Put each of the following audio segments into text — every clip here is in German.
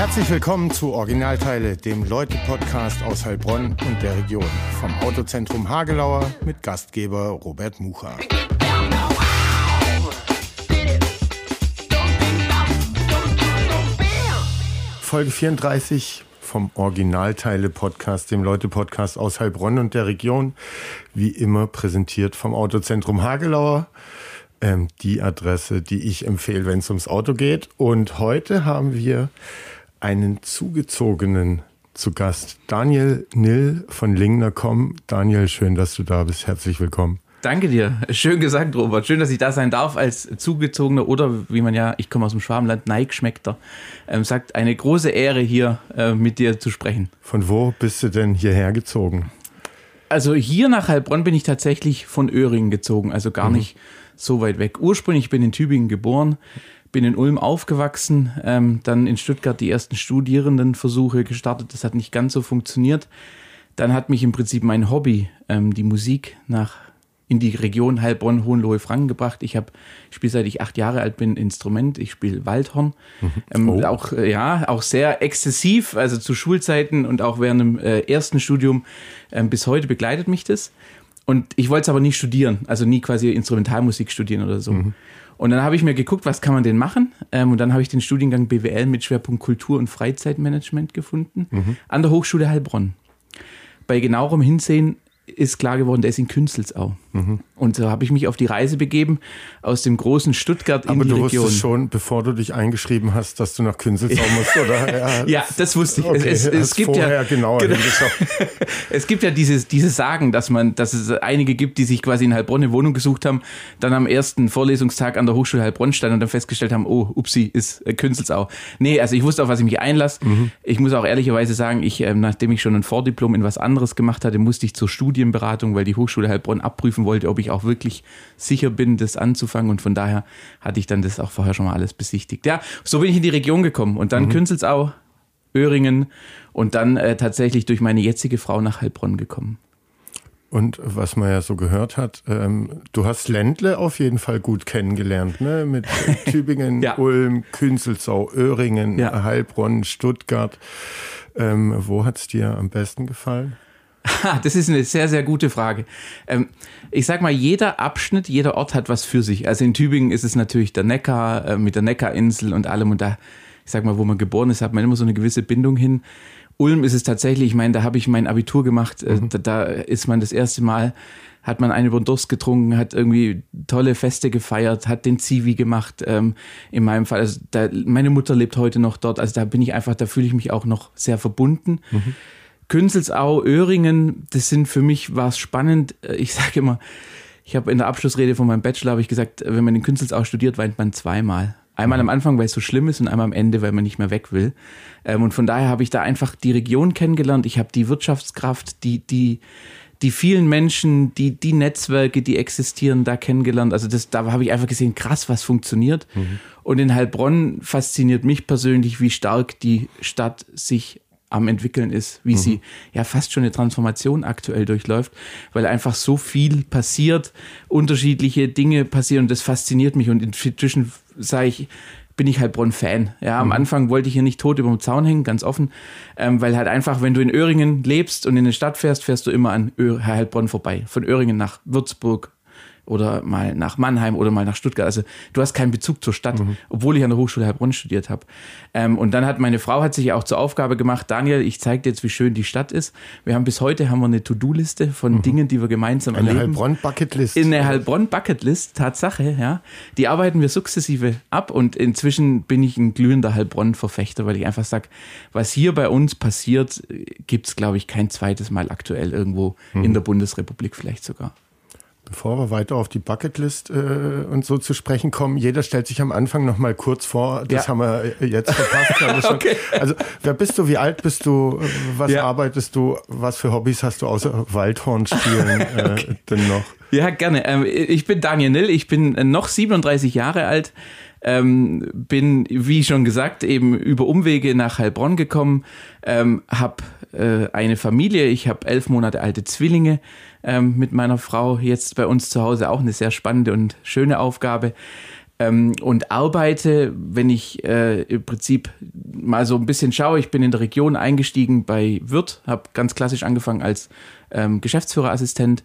Herzlich willkommen zu Originalteile, dem Leute-Podcast aus Heilbronn und der Region. Vom Autozentrum Hagelauer mit Gastgeber Robert Mucha. Folge 34 vom Originalteile-Podcast, dem Leute-Podcast aus Heilbronn und der Region. Wie immer präsentiert vom Autozentrum Hagelauer. Ähm, die Adresse, die ich empfehle, wenn es ums Auto geht. Und heute haben wir einen zugezogenen zu Gast, Daniel Nill von Lingner.com. Daniel, schön, dass du da bist. Herzlich willkommen. Danke dir. Schön gesagt, Robert. Schön, dass ich da sein darf als zugezogener oder wie man ja, ich komme aus dem Schwabenland, Neigschmeckter, ähm, sagt, eine große Ehre hier äh, mit dir zu sprechen. Von wo bist du denn hierher gezogen? Also hier nach Heilbronn bin ich tatsächlich von Öhringen gezogen, also gar mhm. nicht so weit weg. Ursprünglich bin ich in Tübingen geboren, bin in Ulm aufgewachsen, ähm, dann in Stuttgart die ersten Studierendenversuche gestartet. Das hat nicht ganz so funktioniert. Dann hat mich im Prinzip mein Hobby, ähm, die Musik, nach in die Region Heilbronn, Hohenlohe, Franken gebracht. Ich habe spiele seit ich acht Jahre alt bin Instrument. Ich spiele Waldhorn. Mhm. Ähm, oh. Auch äh, ja, auch sehr exzessiv. Also zu Schulzeiten und auch während dem äh, ersten Studium ähm, bis heute begleitet mich das. Und ich wollte es aber nie studieren, also nie quasi Instrumentalmusik studieren oder so. Mhm. Und dann habe ich mir geguckt, was kann man denn machen? Ähm, und dann habe ich den Studiengang BWL mit Schwerpunkt Kultur- und Freizeitmanagement gefunden mhm. an der Hochschule Heilbronn. Bei genauerem Hinsehen ist klar geworden, der ist in Künzelsau. Mhm. Und so habe ich mich auf die Reise begeben aus dem großen Stuttgart Aber in die Region. Aber du wusstest schon, bevor du dich eingeschrieben hast, dass du nach Künzelsau musst, oder? Ja, ja das wusste ich. Okay, es, es, gibt ja genau, Es gibt ja diese, diese Sagen, dass man, dass es einige gibt, die sich quasi in Heilbronn eine Wohnung gesucht haben, dann am ersten Vorlesungstag an der Hochschule Heilbronn standen und dann festgestellt haben, oh, upsi, ist äh, Künzelsau. Nee, also ich wusste, auf was ich mich einlasse. Mhm. Ich muss auch ehrlicherweise sagen, ich, äh, nachdem ich schon ein Vordiplom in was anderes gemacht hatte, musste ich zur Studienberatung, weil die Hochschule Heilbronn abprüfen wollte, ob ich auch wirklich sicher bin, das anzufangen. Und von daher hatte ich dann das auch vorher schon mal alles besichtigt. Ja, so bin ich in die Region gekommen und dann mhm. Künzelsau, Öhringen und dann äh, tatsächlich durch meine jetzige Frau nach Heilbronn gekommen. Und was man ja so gehört hat, ähm, du hast Ländle auf jeden Fall gut kennengelernt, ne? Mit Tübingen, ja. Ulm, Künzelsau, Öhringen, ja. Heilbronn, Stuttgart. Ähm, wo hat es dir am besten gefallen? Das ist eine sehr, sehr gute Frage. Ähm, ich sag mal, jeder Abschnitt, jeder Ort hat was für sich. Also in Tübingen ist es natürlich der Neckar äh, mit der Neckarinsel und allem. Und da, ich sag mal, wo man geboren ist, hat man immer so eine gewisse Bindung hin. Ulm ist es tatsächlich, ich meine, da habe ich mein Abitur gemacht. Äh, mhm. Da, da, ist man das erste Mal, hat man einen über den Durst getrunken, hat irgendwie tolle Feste gefeiert, hat den Zivi gemacht. Ähm, in meinem Fall, also da, meine Mutter lebt heute noch dort. Also da bin ich einfach, da fühle ich mich auch noch sehr verbunden. Mhm. Künzelsau, Öhringen, das sind für mich, war es spannend. Äh, ich sage immer, ich habe in der Abschlussrede von meinem Bachelor habe ich gesagt, wenn man in Künzelsau studiert, weint man zweimal. Einmal am Anfang, weil es so schlimm ist und einmal am Ende, weil man nicht mehr weg will. Ähm, und von daher habe ich da einfach die Region kennengelernt. Ich habe die Wirtschaftskraft, die, die, die vielen Menschen, die, die Netzwerke, die existieren, da kennengelernt. Also das, da habe ich einfach gesehen, krass, was funktioniert. Mhm. Und in Heilbronn fasziniert mich persönlich, wie stark die Stadt sich am entwickeln ist, wie mhm. sie ja fast schon eine Transformation aktuell durchläuft, weil einfach so viel passiert, unterschiedliche Dinge passieren und das fasziniert mich und inzwischen sage ich, bin ich Heilbronn-Fan. Ja, am mhm. Anfang wollte ich hier nicht tot über dem Zaun hängen, ganz offen, ähm, weil halt einfach, wenn du in Öhringen lebst und in eine Stadt fährst, fährst du immer an Ö Heilbronn vorbei. Von Öhringen nach Würzburg, oder mal nach Mannheim oder mal nach Stuttgart. Also du hast keinen Bezug zur Stadt, mhm. obwohl ich an der Hochschule Heilbronn studiert habe. Ähm, und dann hat meine Frau hat sich auch zur Aufgabe gemacht, Daniel, ich zeige dir jetzt, wie schön die Stadt ist. Wir haben bis heute haben wir eine To-Do-Liste von mhm. Dingen, die wir gemeinsam eine erleben. Eine Heilbronn-Bucketlist. In eine Heilbronn-Bucketlist, Tatsache, ja. Die arbeiten wir sukzessive ab und inzwischen bin ich ein glühender Heilbronn-Verfechter, weil ich einfach sage, was hier bei uns passiert, gibt es, glaube ich, kein zweites Mal aktuell irgendwo mhm. in der Bundesrepublik vielleicht sogar. Bevor wir weiter auf die Bucketlist äh, und so zu sprechen kommen, jeder stellt sich am Anfang noch mal kurz vor. Das ja. haben wir äh, jetzt verpasst. okay. Also wer bist du, wie alt bist du, was ja. arbeitest du, was für Hobbys hast du außer Waldhornspielen äh, okay. denn noch? Ja, gerne. Ähm, ich bin Daniel Nill, ich bin noch 37 Jahre alt. Ähm, bin, wie schon gesagt, eben über Umwege nach Heilbronn gekommen, ähm, habe äh, eine Familie, ich habe elf Monate alte Zwillinge, ähm, mit meiner Frau jetzt bei uns zu Hause auch eine sehr spannende und schöne Aufgabe. ähm, und arbeite, wenn ich äh, im Prinzip mal so ein bisschen schaue, ich bin in der Region eingestiegen bei Wirt, habe ganz klassisch angefangen als ähm, Geschäftsführerassistent,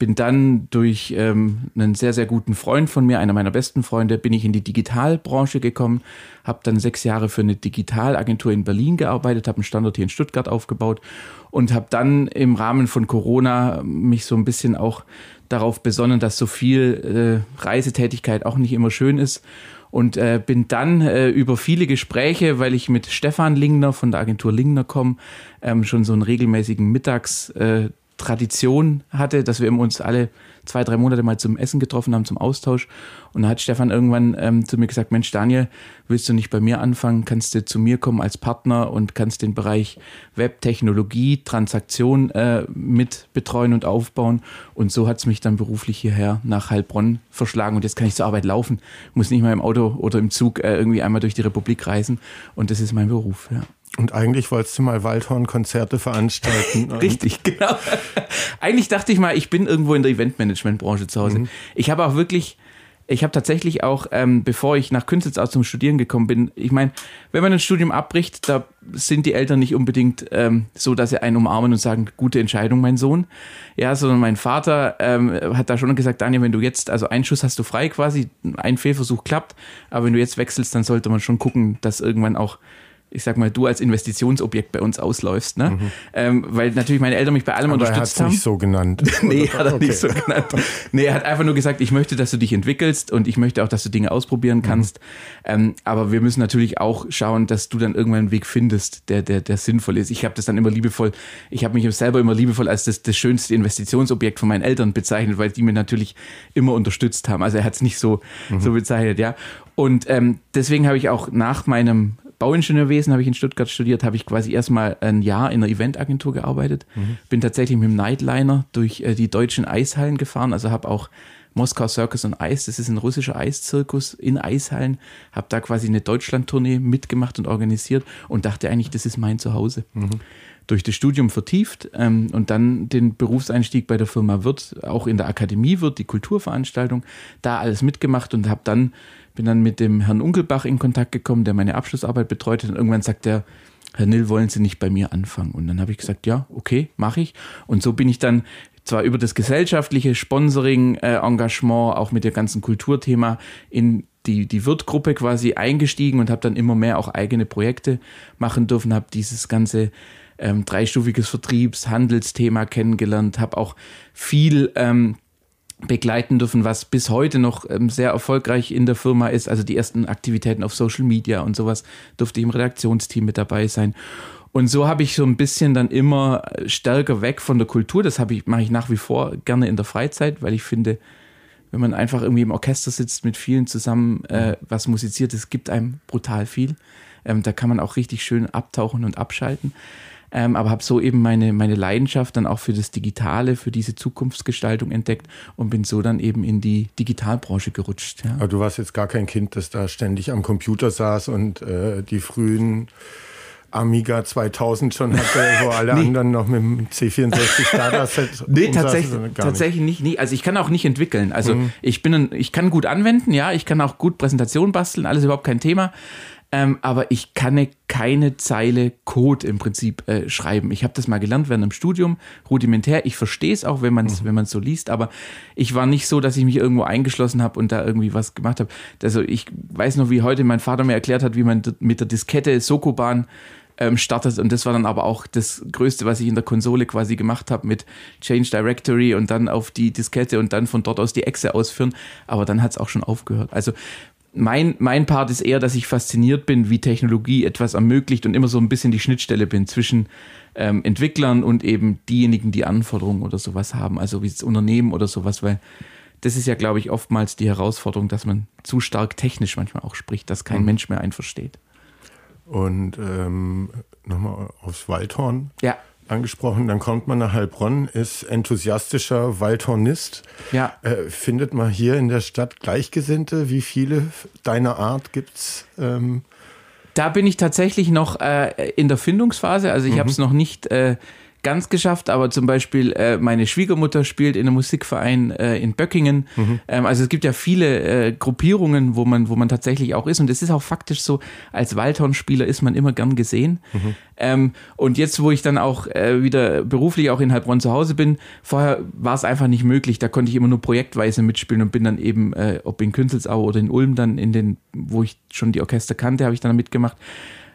bin dann durch ähm, einen sehr, sehr guten Freund von mir, einer meiner besten Freunde, bin ich in die Digitalbranche gekommen, habe dann sechs Jahre für eine Digitalagentur in Berlin gearbeitet, habe einen Standort hier in Stuttgart aufgebaut und habe dann im Rahmen von Corona mich so ein bisschen auch darauf besonnen, dass so viel äh, Reisetätigkeit auch nicht immer schön ist und äh, bin dann äh, über viele Gespräche, weil ich mit Stefan Lingner von der Agentur Lingner komme, ähm, schon so einen regelmäßigen Mittags äh, Tradition hatte, dass wir uns alle zwei, drei Monate mal zum Essen getroffen haben, zum Austausch. Und da hat Stefan irgendwann ähm, zu mir gesagt, Mensch, Daniel, willst du nicht bei mir anfangen? Kannst du zu mir kommen als Partner und kannst den Bereich Webtechnologie, Transaktion äh, mit betreuen und aufbauen. Und so hat es mich dann beruflich hierher nach Heilbronn verschlagen. Und jetzt kann ich zur Arbeit laufen, muss nicht mal im Auto oder im Zug äh, irgendwie einmal durch die Republik reisen. Und das ist mein Beruf, ja. Und eigentlich wolltest du mal Waldhorn-Konzerte veranstalten. Richtig, genau. eigentlich dachte ich mal, ich bin irgendwo in der Eventmanagement-Branche zu Hause. Mhm. Ich habe auch wirklich, ich habe tatsächlich auch, ähm, bevor ich nach Künstels aus zum Studieren gekommen bin, ich meine, wenn man ein Studium abbricht, da sind die Eltern nicht unbedingt ähm, so, dass sie einen umarmen und sagen, gute Entscheidung, mein Sohn. Ja, sondern mein Vater ähm, hat da schon gesagt, Daniel, wenn du jetzt, also einen Schuss hast du frei quasi, ein Fehlversuch klappt, aber wenn du jetzt wechselst, dann sollte man schon gucken, dass irgendwann auch ich sag mal, du als Investitionsobjekt bei uns ausläufst, ne? Mhm. Ähm, weil natürlich meine Eltern mich bei allem Aber unterstützt er haben. nicht so genannt. nee, hat er okay. nicht so genannt. Nee, er hat einfach nur gesagt, ich möchte, dass du dich entwickelst und ich möchte auch, dass du Dinge ausprobieren mhm. kannst. Mhm. Ähm, aber wir müssen natürlich auch schauen, dass du dann irgendwann einen Weg findest, der, der, der sinnvoll ist. Ich habe das dann immer liebevoll, ich habe mich selber immer liebevoll als das, das schönste Investitionsobjekt von meinen Eltern bezeichnet, weil die mir natürlich immer unterstützt haben. Also er hat es nicht so, mhm. so bezeichnet, ja. Und ähm, deswegen habe ich auch nach meinem Bauingenieurwesen habe ich in Stuttgart studiert, habe ich quasi erstmal ein Jahr in einer Eventagentur gearbeitet. Mhm. Bin tatsächlich mit dem Nightliner durch äh, die deutschen Eishallen gefahren, also habe auch Moskau Circus und Eis, das ist ein russischer Eiszirkus in Eishallen, habe da quasi eine Deutschlandtournee mitgemacht und organisiert und dachte eigentlich, das ist mein Zuhause. Mhm. Durch das Studium vertieft ähm, und dann den Berufseinstieg bei der Firma Wirt, auch in der Akademie Wirt, die Kulturveranstaltung, da alles mitgemacht und habe dann bin dann mit dem Herrn Unkelbach in Kontakt gekommen, der meine Abschlussarbeit betreut hat. Und irgendwann sagt er, Herr Nill, wollen Sie nicht bei mir anfangen? Und dann habe ich gesagt, ja, okay, mache ich. Und so bin ich dann zwar über das gesellschaftliche Sponsoring, äh, auch mit dem ganzen Kulturthema in die, die Wirtgruppe quasi eingestiegen und habe dann immer mehr auch eigene Projekte machen dürfen, habe dieses ganze ähm, dreistufiges Vertriebs-, Handelsthema kennengelernt, habe auch viel ähm, begleiten dürfen, was bis heute noch ähm, sehr erfolgreich in der Firma ist. Also die ersten Aktivitäten auf Social Media und sowas durfte ich im Redaktionsteam mit dabei sein. Und so habe ich so ein bisschen dann immer stärker weg von der Kultur. Das habe ich, mache ich nach wie vor gerne in der Freizeit, weil ich finde, wenn man einfach irgendwie im Orchester sitzt mit vielen zusammen, äh, was musiziert, es gibt einem brutal viel. Ähm, da kann man auch richtig schön abtauchen und abschalten ähm, aber habe so eben meine, meine Leidenschaft dann auch für das Digitale, für diese Zukunftsgestaltung entdeckt und bin so dann eben in die Digitalbranche gerutscht. Ja. Aber du warst jetzt gar kein Kind, das da ständig am Computer saß und äh, die frühen Amiga 2000 schon hatte, wo alle nee. anderen noch mit dem C64 Dataset. nee, tatsächlich, tatsächlich nicht. nicht. Also ich kann auch nicht entwickeln. Also mhm. ich bin, ein, ich kann gut anwenden, ja, ich kann auch gut Präsentation basteln, alles überhaupt kein Thema. Ähm, aber ich kann keine Zeile Code im Prinzip äh, schreiben. Ich habe das mal gelernt während dem Studium, rudimentär. Ich verstehe es auch, wenn man es mhm. wenn man's so liest, aber ich war nicht so, dass ich mich irgendwo eingeschlossen habe und da irgendwie was gemacht habe. Also ich weiß noch, wie heute mein Vater mir erklärt hat, wie man mit der Diskette Sokoban ähm, startet. Und das war dann aber auch das Größte, was ich in der Konsole quasi gemacht habe mit Change Directory und dann auf die Diskette und dann von dort aus die Exe ausführen. Aber dann hat es auch schon aufgehört. Also mein, mein Part ist eher, dass ich fasziniert bin, wie Technologie etwas ermöglicht und immer so ein bisschen die Schnittstelle bin zwischen ähm, Entwicklern und eben diejenigen, die Anforderungen oder sowas haben, also wie das Unternehmen oder sowas, weil das ist ja, glaube ich, oftmals die Herausforderung, dass man zu stark technisch manchmal auch spricht, dass kein mhm. Mensch mehr einen versteht. Und ähm, nochmal aufs Waldhorn. Ja angesprochen, dann kommt man nach Heilbronn, ist enthusiastischer Waldhornist. Ja. Äh, findet man hier in der Stadt Gleichgesinnte? Wie viele deiner Art gibt's? Ähm da bin ich tatsächlich noch äh, in der Findungsphase. Also ich mhm. habe es noch nicht äh, ganz geschafft, aber zum Beispiel äh, meine Schwiegermutter spielt in einem Musikverein äh, in Böckingen. Mhm. Ähm, also es gibt ja viele äh, Gruppierungen, wo man, wo man tatsächlich auch ist. Und es ist auch faktisch so, als Waldhornspieler ist man immer gern gesehen. Mhm. Ähm, und jetzt, wo ich dann auch äh, wieder beruflich auch in Heilbronn zu Hause bin, vorher war es einfach nicht möglich. Da konnte ich immer nur projektweise mitspielen und bin dann eben, äh, ob in Künzelsau oder in Ulm dann in den, wo ich schon die Orchester kannte, habe ich dann mitgemacht.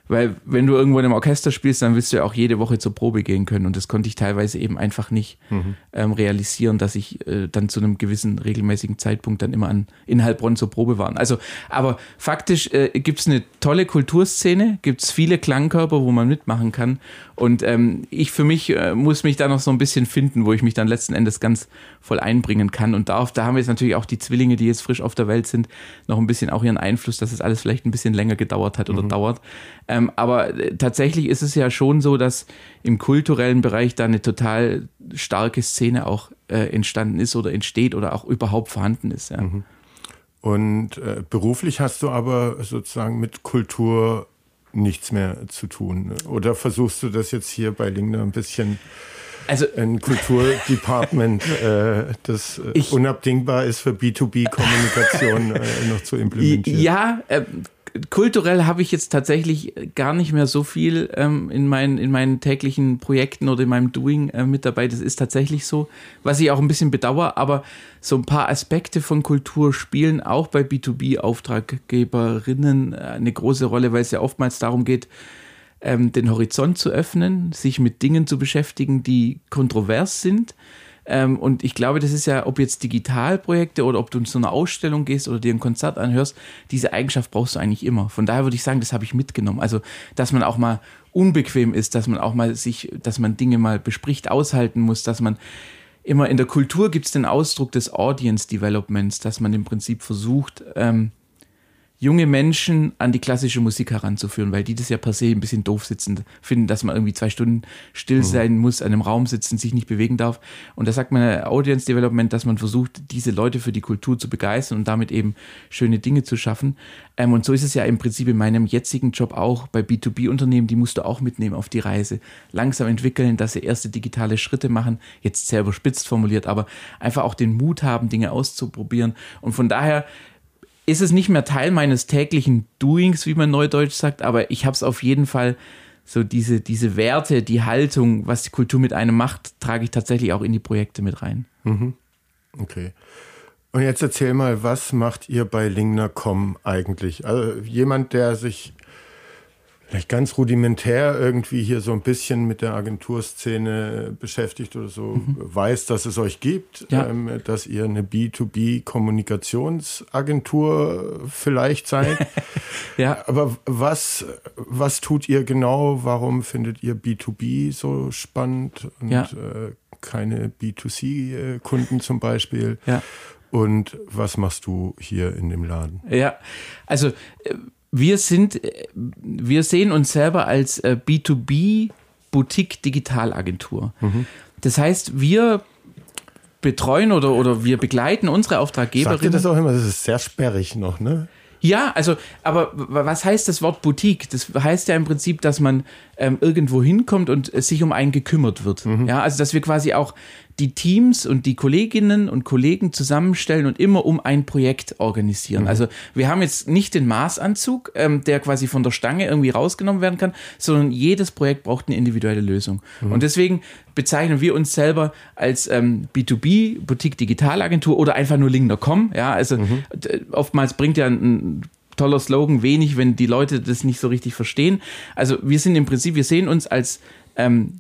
Weil wenn du irgendwo in einem Orchester spielst, dann willst du ja auch jede Woche zur Probe gehen können. Und das konnte ich teilweise eben einfach nicht mhm. ähm, realisieren, dass ich äh, dann zu einem gewissen regelmäßigen Zeitpunkt dann immer an, in Heilbronn zur Probe war. Also, aber faktisch äh, gibt es eine tolle Kulturszene, gibt es viele Klangkörper, wo man mitmachen kann. Und ähm, ich für mich äh, muss mich da noch so ein bisschen finden, wo ich mich dann letzten Endes ganz voll einbringen kann und darf. Da haben jetzt natürlich auch die Zwillinge, die jetzt frisch auf der Welt sind, noch ein bisschen auch ihren Einfluss, dass es alles vielleicht ein bisschen länger gedauert hat oder mhm. dauert. Ähm, aber äh, tatsächlich ist es ja schon so, dass im kulturellen Bereich da eine total starke Szene auch äh, entstanden ist oder entsteht oder auch überhaupt vorhanden ist. Ja. Mhm. Und äh, beruflich hast du aber sozusagen mit Kultur nichts mehr zu tun. Oder versuchst du das jetzt hier bei Lingner ein bisschen also ein Kulturdepartment, äh, das äh, ich, unabdingbar ist für B2B-Kommunikation äh, noch zu implementieren. Ja, äh, kulturell habe ich jetzt tatsächlich gar nicht mehr so viel ähm, in, meinen, in meinen täglichen Projekten oder in meinem Doing äh, mit dabei. Das ist tatsächlich so, was ich auch ein bisschen bedauere, aber so ein paar Aspekte von Kultur spielen auch bei B2B-Auftraggeberinnen äh, eine große Rolle, weil es ja oftmals darum geht, ähm, den Horizont zu öffnen, sich mit Dingen zu beschäftigen, die kontrovers sind ähm, und ich glaube, das ist ja, ob jetzt Digitalprojekte oder ob du zu einer Ausstellung gehst oder dir ein Konzert anhörst, diese Eigenschaft brauchst du eigentlich immer. Von daher würde ich sagen, das habe ich mitgenommen. Also, dass man auch mal unbequem ist, dass man auch mal sich, dass man Dinge mal bespricht, aushalten muss, dass man immer in der Kultur gibt es den Ausdruck des Audience Developments, dass man im Prinzip versucht, ähm, junge Menschen an die klassische Musik heranzuführen, weil die das ja per se ein bisschen doof sitzen, finden, dass man irgendwie zwei Stunden still mhm. sein muss, an einem Raum sitzen, sich nicht bewegen darf. Und da sagt man Audience Development, dass man versucht, diese Leute für die Kultur zu begeistern und damit eben schöne Dinge zu schaffen. Ähm, und so ist es ja im Prinzip in meinem jetzigen Job auch bei B2B-Unternehmen, die musst du auch mitnehmen auf die Reise. Langsam entwickeln, dass sie erste digitale Schritte machen, jetzt sehr überspitzt formuliert, aber einfach auch den Mut haben, Dinge auszuprobieren. Und von daher ist es nicht mehr Teil meines täglichen Doings, wie man neudeutsch sagt, aber ich habe es auf jeden Fall so diese, diese Werte, die Haltung, was die Kultur mit einem macht, trage ich tatsächlich auch in die Projekte mit rein. Mhm. Okay. Und jetzt erzähl mal, was macht ihr bei Lingner.com eigentlich? Also jemand, der sich vielleicht ganz rudimentär irgendwie hier so ein bisschen mit der Agenturszene beschäftigt oder so, mhm. weiß, dass es euch gibt, ja. ähm, dass ihr eine B2B-Kommunikationsagentur vielleicht seid. ja. Aber was, was tut ihr genau? Warum findet ihr B2B so spannend und ja. äh, keine B2C-Kunden zum Beispiel? Ja. Und was machst du hier in dem Laden? Ja, also äh, wir sind, wir sehen uns selber als äh, B2B Boutique Digitalagentur. Mhm. Das heißt, wir betreuen oder, oder wir begleiten unsere Auftraggeberinnen. Sagt ihr das auch immer? Das ist sehr sperrig noch, ne? Ja, also, aber was heißt das Wort Boutique? Das heißt ja im Prinzip, dass man ähm, irgendwo hinkommt und äh, sich um einen gekümmert wird. Mhm. Ja, also dass wir quasi auch die Teams und die Kolleginnen und Kollegen zusammenstellen und immer um ein Projekt organisieren. Mhm. Also wir haben jetzt nicht den Maßanzug, ähm, der quasi von der Stange irgendwie rausgenommen werden kann, sondern jedes Projekt braucht eine individuelle Lösung. Mhm. Und deswegen bezeichnen wir uns selber als ähm, B2B, Boutique Digitalagentur oder einfach nur Lingner.com. Ja, also mhm. oftmals bringt ja ein toller Slogan wenig, wenn die Leute das nicht so richtig verstehen. Also wir sind im Prinzip, wir sehen uns als ähm,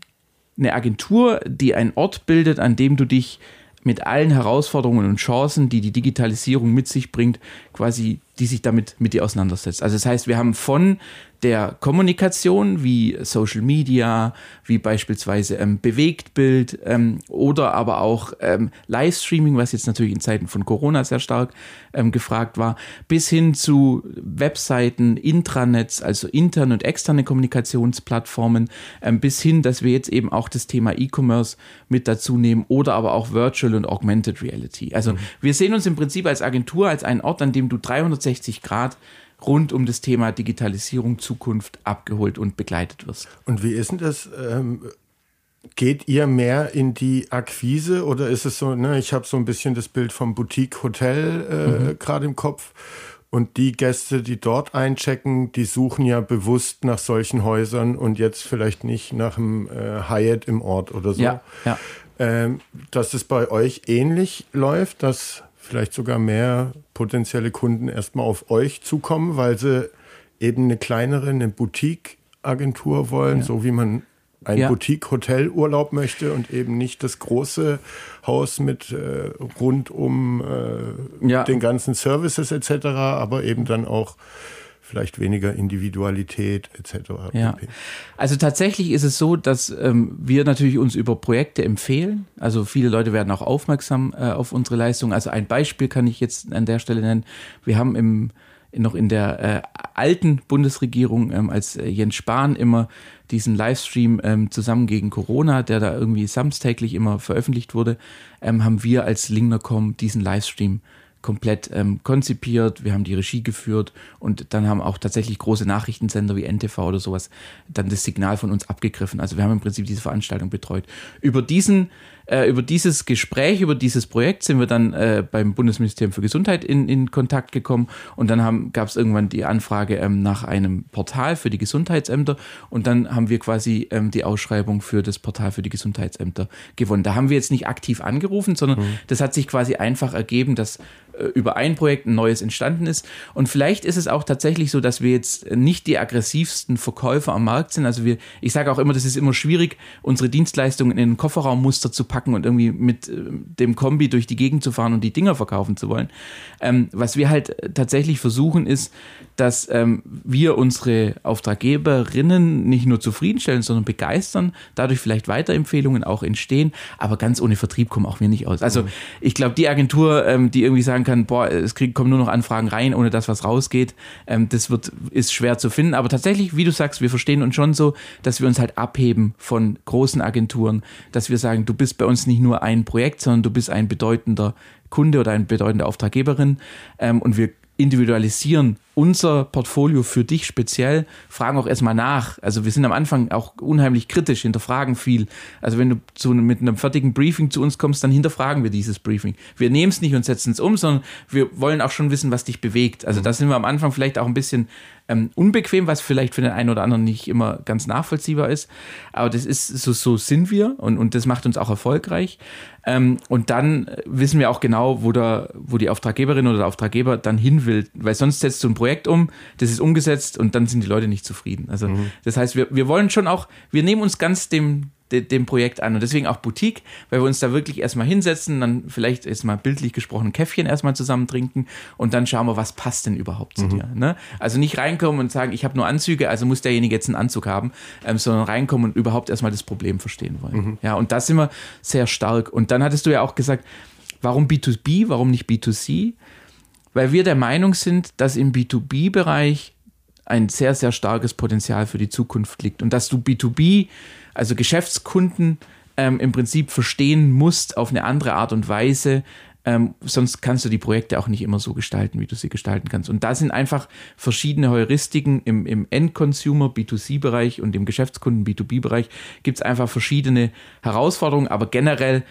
eine Agentur, die einen Ort bildet, an dem du dich mit allen Herausforderungen und Chancen, die die Digitalisierung mit sich bringt, quasi, die sich damit mit dir auseinandersetzt. Also das heißt, wir haben von der Kommunikation wie Social Media, wie beispielsweise ähm, Bewegtbild ähm, oder aber auch ähm, Livestreaming, was jetzt natürlich in Zeiten von Corona sehr stark ähm, gefragt war, bis hin zu Webseiten, Intranets, also interne und externe Kommunikationsplattformen, ähm, bis hin, dass wir jetzt eben auch das Thema E-Commerce mit dazu nehmen oder aber auch Virtual und Augmented Reality. Also mhm. wir sehen uns im Prinzip als Agentur, als einen Ort, an dem du 360 Grad rund um das Thema Digitalisierung, Zukunft abgeholt und begleitet wirst. Und wie ist denn das? Ähm, geht ihr mehr in die Akquise oder ist es so, ne, ich habe so ein bisschen das Bild vom Boutique-Hotel äh, mhm. gerade im Kopf und die Gäste, die dort einchecken, die suchen ja bewusst nach solchen Häusern und jetzt vielleicht nicht nach einem äh, Hyatt im Ort oder so. Ja, ja. Ähm, dass es bei euch ähnlich läuft, dass vielleicht sogar mehr potenzielle Kunden erstmal auf euch zukommen, weil sie eben eine kleinere, eine Boutique-Agentur wollen, ja. so wie man ein ja. Boutique-Hotel-Urlaub möchte und eben nicht das große Haus mit äh, rund um äh, ja. den ganzen Services etc., aber eben dann auch vielleicht weniger Individualität etc. Ja. Also tatsächlich ist es so, dass ähm, wir natürlich uns über Projekte empfehlen. Also viele Leute werden auch aufmerksam äh, auf unsere Leistung. Also ein Beispiel kann ich jetzt an der Stelle nennen. Wir haben im noch in der äh, alten Bundesregierung, ähm, als äh, Jens Spahn immer diesen Livestream ähm, zusammen gegen Corona, der da irgendwie samstäglich immer veröffentlicht wurde, ähm, haben wir als Lingnercom diesen Livestream komplett ähm, konzipiert, wir haben die Regie geführt und dann haben auch tatsächlich große Nachrichtensender wie NTV oder sowas dann das Signal von uns abgegriffen. Also wir haben im Prinzip diese Veranstaltung betreut. Über diesen äh, über dieses Gespräch, über dieses Projekt sind wir dann äh, beim Bundesministerium für Gesundheit in, in Kontakt gekommen und dann gab es irgendwann die Anfrage ähm, nach einem Portal für die Gesundheitsämter und dann haben wir quasi ähm, die Ausschreibung für das Portal für die Gesundheitsämter gewonnen. Da haben wir jetzt nicht aktiv angerufen, sondern mhm. das hat sich quasi einfach ergeben, dass äh, über ein Projekt ein neues entstanden ist. Und vielleicht ist es auch tatsächlich so, dass wir jetzt nicht die aggressivsten Verkäufer am Markt sind. Also wir, ich sage auch immer, das ist immer schwierig, unsere Dienstleistungen in ein Kofferraummuster zu packen und irgendwie mit äh, dem Kombi durch die Gegend zu fahren und die Dinger verkaufen zu wollen. Ähm, was wir halt tatsächlich versuchen, ist, dass ähm, wir unsere Auftraggeberinnen nicht nur zufriedenstellen, sondern begeistern, dadurch vielleicht Weiterempfehlungen auch entstehen, aber ganz ohne Vertrieb kommen auch wir nicht aus. Also mhm. ich glaube, die Agentur, ähm, die irgendwie sagen kann, boah, es krieg, kommen nur noch Anfragen rein, ohne dass was rausgeht, ähm, das wird, ist schwer zu finden. Aber tatsächlich, wie du sagst, wir verstehen uns schon so, dass wir uns halt abheben von großen Agenturen, dass wir sagen, du bist bei uns nicht nur ein Projekt, sondern du bist ein bedeutender Kunde oder eine bedeutende Auftraggeberin ähm, und wir individualisieren unser Portfolio für dich speziell, fragen auch erstmal nach. Also wir sind am Anfang auch unheimlich kritisch, hinterfragen viel. Also wenn du zu, mit einem fertigen Briefing zu uns kommst, dann hinterfragen wir dieses Briefing. Wir nehmen es nicht und setzen es um, sondern wir wollen auch schon wissen, was dich bewegt. Also da sind wir am Anfang vielleicht auch ein bisschen ähm, unbequem, was vielleicht für den einen oder anderen nicht immer ganz nachvollziehbar ist. Aber das ist so, so sind wir und, und das macht uns auch erfolgreich. Ähm, und dann wissen wir auch genau, wo, der, wo die Auftraggeberin oder der Auftraggeber dann hin will, weil sonst setzt du ein Projekt um, das ist umgesetzt und dann sind die Leute nicht zufrieden. Also mhm. das heißt, wir, wir wollen schon auch, wir nehmen uns ganz dem, dem Projekt an. Und deswegen auch Boutique, weil wir uns da wirklich erstmal hinsetzen, dann vielleicht jetzt mal bildlich gesprochen ein Käffchen erstmal zusammen trinken und dann schauen wir, was passt denn überhaupt zu mhm. dir. Ne? Also nicht reinkommen und sagen, ich habe nur Anzüge, also muss derjenige jetzt einen Anzug haben, ähm, sondern reinkommen und überhaupt erstmal das Problem verstehen wollen. Mhm. Ja, und da sind wir sehr stark. Und dann hattest du ja auch gesagt, warum B2B, warum nicht B2C? Weil wir der Meinung sind, dass im B2B-Bereich ein sehr, sehr starkes Potenzial für die Zukunft liegt und dass du B2B also Geschäftskunden ähm, im Prinzip verstehen musst auf eine andere Art und Weise. Ähm, sonst kannst du die Projekte auch nicht immer so gestalten, wie du sie gestalten kannst. Und da sind einfach verschiedene Heuristiken im, im End-Consumer B2C-Bereich und im Geschäftskunden B2B-Bereich gibt es einfach verschiedene Herausforderungen, aber generell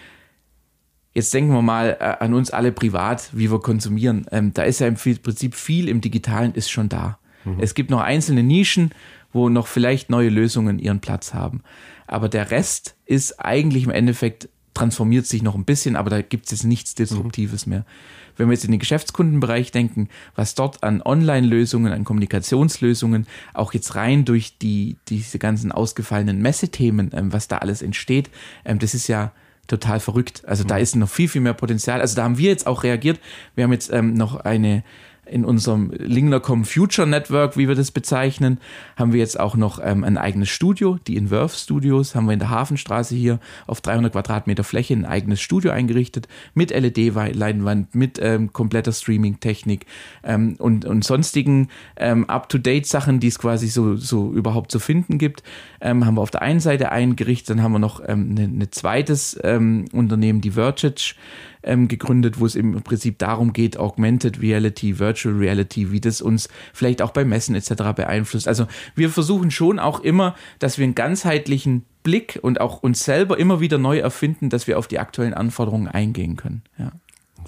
Jetzt denken wir mal äh, an uns alle privat, wie wir konsumieren. Ähm, da ist ja im Prinzip viel im Digitalen ist schon da. Mhm. Es gibt noch einzelne Nischen, wo noch vielleicht neue Lösungen ihren Platz haben. Aber der Rest ist eigentlich im Endeffekt transformiert sich noch ein bisschen, aber da gibt es jetzt nichts Disruptives mhm. mehr. Wenn wir jetzt in den Geschäftskundenbereich denken, was dort an Online-Lösungen, an Kommunikationslösungen, auch jetzt rein durch die, diese ganzen ausgefallenen Messethemen, ähm, was da alles entsteht, ähm, das ist ja total verrückt. Also da mhm. ist noch viel, viel mehr Potenzial. Also da haben wir jetzt auch reagiert. Wir haben jetzt ähm, noch eine in unserem Lingnercom Future Network, wie wir das bezeichnen, haben wir jetzt auch noch ähm, ein eigenes Studio, die Inverve Studios, haben wir in der Hafenstraße hier auf 300 Quadratmeter Fläche ein eigenes Studio eingerichtet mit LED-Leinwand, mit ähm, kompletter Streaming-Technik ähm, und, und sonstigen ähm, Up-to-Date-Sachen, die es quasi so, so überhaupt zu finden gibt, ähm, haben wir auf der einen Seite eingerichtet, dann haben wir noch ein ähm, ne, ne zweites Unternehmen, die Vertage, ähm, gegründet, wo es im Prinzip darum geht, Augmented Reality, Virtual Reality, wie das uns vielleicht auch bei Messen etc. beeinflusst. Also wir versuchen schon auch immer, dass wir einen ganzheitlichen Blick und auch uns selber immer wieder neu erfinden, dass wir auf die aktuellen Anforderungen eingehen können. Ja.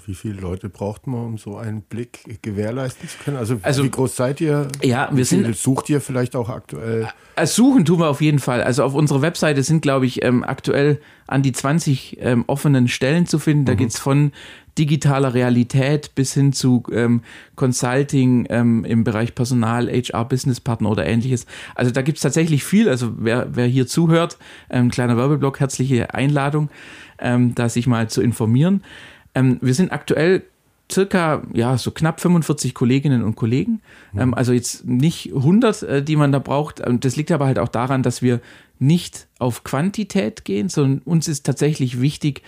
Wie viele Leute braucht man, um so einen Blick gewährleisten zu können? Also, also wie groß seid ihr? Ja, wir sind. Sucht ihr vielleicht auch aktuell? Also suchen tun wir auf jeden Fall. Also auf unserer Webseite sind, glaube ich, ähm, aktuell an die 20 ähm, offenen Stellen zu finden. Da mhm. geht es von digitaler Realität bis hin zu ähm, Consulting ähm, im Bereich Personal, HR, Businesspartner oder ähnliches. Also da gibt es tatsächlich viel. Also wer, wer hier zuhört, ähm, kleiner Werbeblock, herzliche Einladung, ähm, da sich mal zu informieren. Ähm, wir sind aktuell circa, ja, so knapp 45 Kolleginnen und Kollegen. Mhm. Ähm, also jetzt nicht 100, äh, die man da braucht. Das liegt aber halt auch daran, dass wir nicht auf Quantität gehen, sondern uns ist tatsächlich wichtig,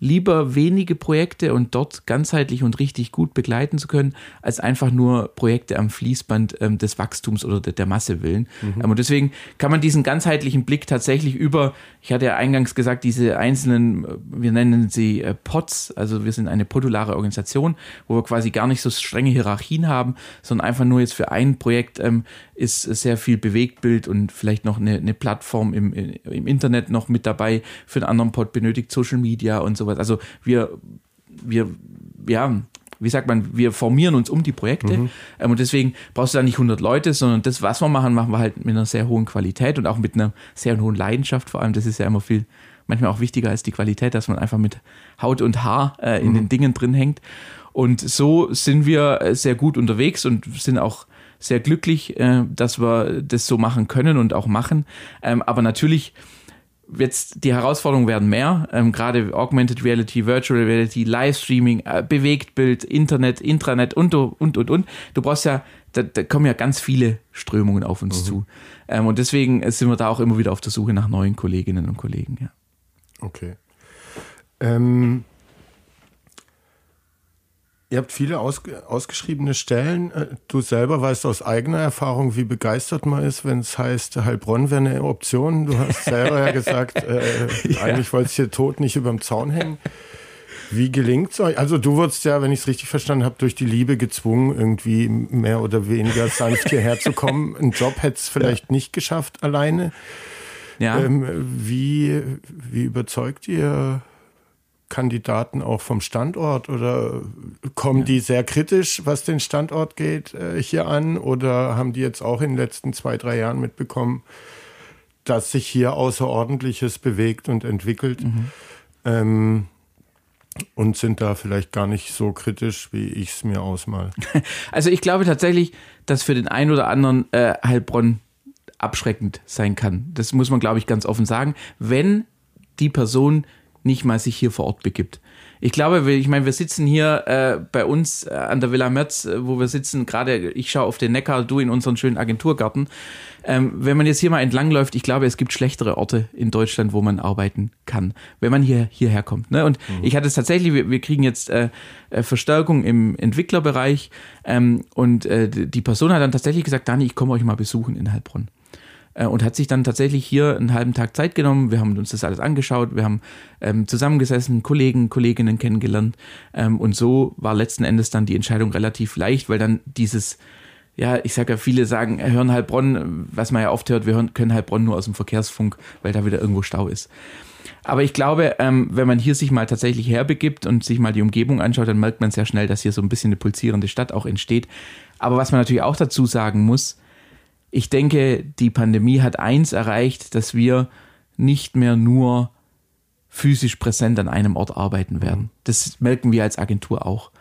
lieber wenige Projekte und dort ganzheitlich und richtig gut begleiten zu können, als einfach nur Projekte am Fließband ähm, des Wachstums oder de, der Masse willen. Mhm. Und deswegen kann man diesen ganzheitlichen Blick tatsächlich über, ich hatte ja eingangs gesagt, diese einzelnen, äh, wir nennen sie äh, Pods, also wir sind eine podulare Organisation, wo wir quasi gar nicht so strenge Hierarchien haben, sondern einfach nur jetzt für ein Projekt ähm, ist sehr viel Bewegtbild und vielleicht noch eine, eine Plattform im, im Internet noch mit dabei. Für einen anderen Pod benötigt Social Media und so sowas. Also wir, wir, ja, wie sagt man, wir formieren uns um die Projekte mhm. Ähm, und deswegen brauchst du da nicht 100 Leute, sondern das, was wir machen, machen wir halt mit einer sehr hohen Qualität und auch mit einer sehr hohen Leidenschaft vor allem. Das ist ja immer viel, manchmal auch wichtiger als die Qualität, dass man einfach mit Haut und Haar äh, in mhm. den Dingen drin hängt. Und so sind wir äh, sehr gut unterwegs und sind auch sehr glücklich, äh, dass wir das so machen können und auch machen. Ähm, aber natürlich jetzt die Herausforderungen werden mehr, ähm, gerade Augmented Reality, Virtual Reality, Livestreaming, äh, Bewegtbild, Internet, Intranet und und und und. Du brauchst ja, da, da kommen ja ganz viele Strömungen auf uns mhm. zu. Ähm, und deswegen sind wir da auch immer wieder auf der Suche nach neuen Kolleginnen und Kollegen. Ja. Okay. Ähm, Ihr habt viele ausge ausgeschriebene Stellen. Äh, du selber weißt aus eigener Erfahrung, wie begeistert man ist, wenn es heißt, Heilbronn wäre eine Option. Du hast selber ja gesagt, äh, ja. eigentlich wolltest du hier tot nicht über dem Zaun hängen. Wie gelingt es euch? Also du wurdest ja, wenn ich es richtig verstanden habe, durch die Liebe gezwungen, irgendwie mehr oder weniger sanft hierher zu kommen. Ein Job hätte es vielleicht ja. nicht geschafft alleine. Ja. Ähm, wie, wie überzeugt ihr Kandidaten auch vom Standort oder kommen ja. die sehr kritisch, was den Standort geht, äh, hier an oder haben die jetzt auch in den letzten zwei, drei Jahren mitbekommen, dass sich hier Außerordentliches bewegt und entwickelt mhm. ähm, und sind da vielleicht gar nicht so kritisch, wie ich es mir ausmal. Also ich glaube tatsächlich, dass für den einen oder anderen äh, Heilbronn abschreckend sein kann. Das muss man, glaube ich, ganz offen sagen. Wenn die Person nicht mal sich hier vor Ort begibt. Ich glaube, ich meine, wir sitzen hier äh, bei uns äh, an der Villa Merz, äh, wo wir sitzen, gerade ich schaue auf den Neckar, du in unseren schönen Agenturgarten. Ähm, wenn man jetzt hier mal entlangläuft, ich glaube, es gibt schlechtere Orte in Deutschland, wo man arbeiten kann, wenn man hier hierher kommt. Ne? Und mhm. ich hatte es tatsächlich, wir, wir kriegen jetzt äh, äh Verstärkung im Entwicklerbereich ähm, und die Person hat dann tatsächlich gesagt, Dani, ich komme euch mal besuchen in Heilbronn. Äh, und hat sich dann tatsächlich hier einen halben Tag Zeit genommen. Wir haben uns das alles angeschaut, wir haben ähm, zusammengesessen, Kollegen, Kolleginnen kennengelernt ähm, und so war letzten Endes dann die Entscheidung relativ leicht, weil dann dieses ja, ich sage ja, viele sagen, hören Heilbronn, was man ja oft hört, wir hören, können Heilbronn nur aus dem Verkehrsfunk, weil da wieder irgendwo Stau ist. Aber ich glaube, ähm, wenn man hier sich mal tatsächlich herbegibt und sich mal die Umgebung anschaut, dann merkt man sehr schnell, dass hier so ein bisschen eine pulsierende Stadt auch entsteht. Aber was man natürlich auch dazu sagen muss, ich denke, die Pandemie hat eins erreicht, dass wir nicht mehr nur physisch präsent an einem Ort arbeiten werden. Das merken wir als Agentur auch.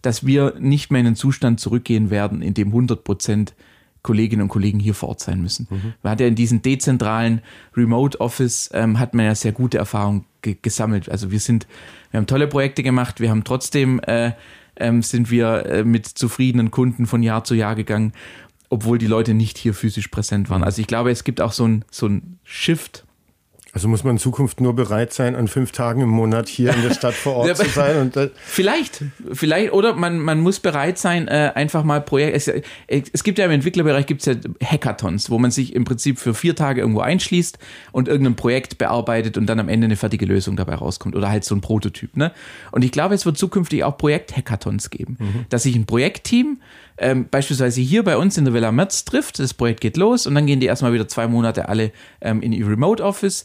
Dass wir nicht mehr in den Zustand zurückgehen werden, in dem 100 Prozent Kolleginnen und Kollegen hier vor Ort sein müssen. Mhm. Man hat ja in diesem dezentralen Remote Office ähm, hat man ja sehr gute Erfahrungen ge gesammelt. Also wir sind, wir haben tolle Projekte gemacht, wir haben trotzdem äh, ähm, sind wir äh, mit zufriedenen Kunden von Jahr zu Jahr gegangen obwohl die Leute nicht hier physisch präsent waren. Also ich glaube, es gibt auch so ein, so ein Shift also muss man in Zukunft nur bereit sein, an fünf Tagen im Monat hier in der Stadt vor Ort zu sein. Und vielleicht, vielleicht, oder man, man muss bereit sein, äh, einfach mal Projekte. Es, äh, es, gibt ja im Entwicklerbereich gibt's ja Hackathons, wo man sich im Prinzip für vier Tage irgendwo einschließt und irgendein Projekt bearbeitet und dann am Ende eine fertige Lösung dabei rauskommt. Oder halt so ein Prototyp. Ne? Und ich glaube, es wird zukünftig auch Projekt-Hackathons geben. Mhm. Dass sich ein Projektteam ähm, beispielsweise hier bei uns in der Villa Merz trifft, das Projekt geht los und dann gehen die erstmal wieder zwei Monate alle ähm, in ihr Remote Office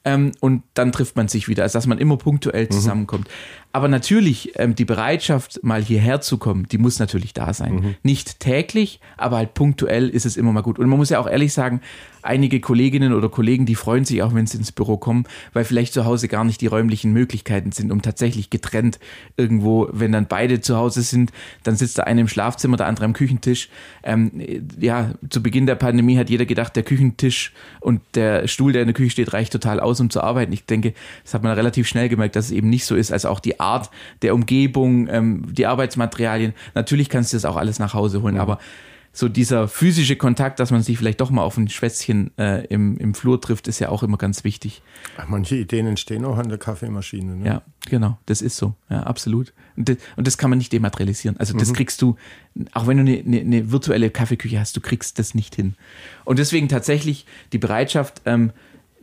ähm, und dann trifft man sich wieder, also dass man immer punktuell mhm. zusammenkommt. Aber natürlich, ähm, die Bereitschaft, mal hierher zu kommen, die muss natürlich da sein. Mhm. Nicht täglich, aber halt punktuell ist es immer mal gut. Und man muss ja auch ehrlich sagen, einige Kolleginnen oder Kollegen, die freuen sich auch, wenn sie ins Büro kommen, weil vielleicht zu Hause gar nicht die räumlichen Möglichkeiten sind, um tatsächlich getrennt irgendwo, wenn dann beide zu Hause sind, dann sitzt der eine im Schlafzimmer, der andere am Küchentisch. Ähm, ja, zu Beginn der Pandemie hat jeder gedacht, der Küchentisch und der Stuhl, der in der Küche steht, reicht total aus, um zu arbeiten. Ich denke, das hat man relativ schnell gemerkt, dass es eben nicht so ist. Also auch die Art der Umgebung, ähm, die Arbeitsmaterialien. Natürlich kannst du das auch alles nach Hause holen, mhm. aber so dieser physische Kontakt, dass man sich vielleicht doch mal auf ein Schwätzchen äh, im, im Flur trifft, ist ja auch immer ganz wichtig. Ach, manche Ideen entstehen auch an der Kaffeemaschine. Ne? Ja, genau, das ist so, ja, absolut. Und das, und das kann man nicht dematerialisieren. Also das mhm. kriegst du, auch wenn du eine, eine, eine, virtuelle Kaffeeküche hast, du kriegst das nicht hin. Und deswegen tatsächlich die Bereitschaft, ähm,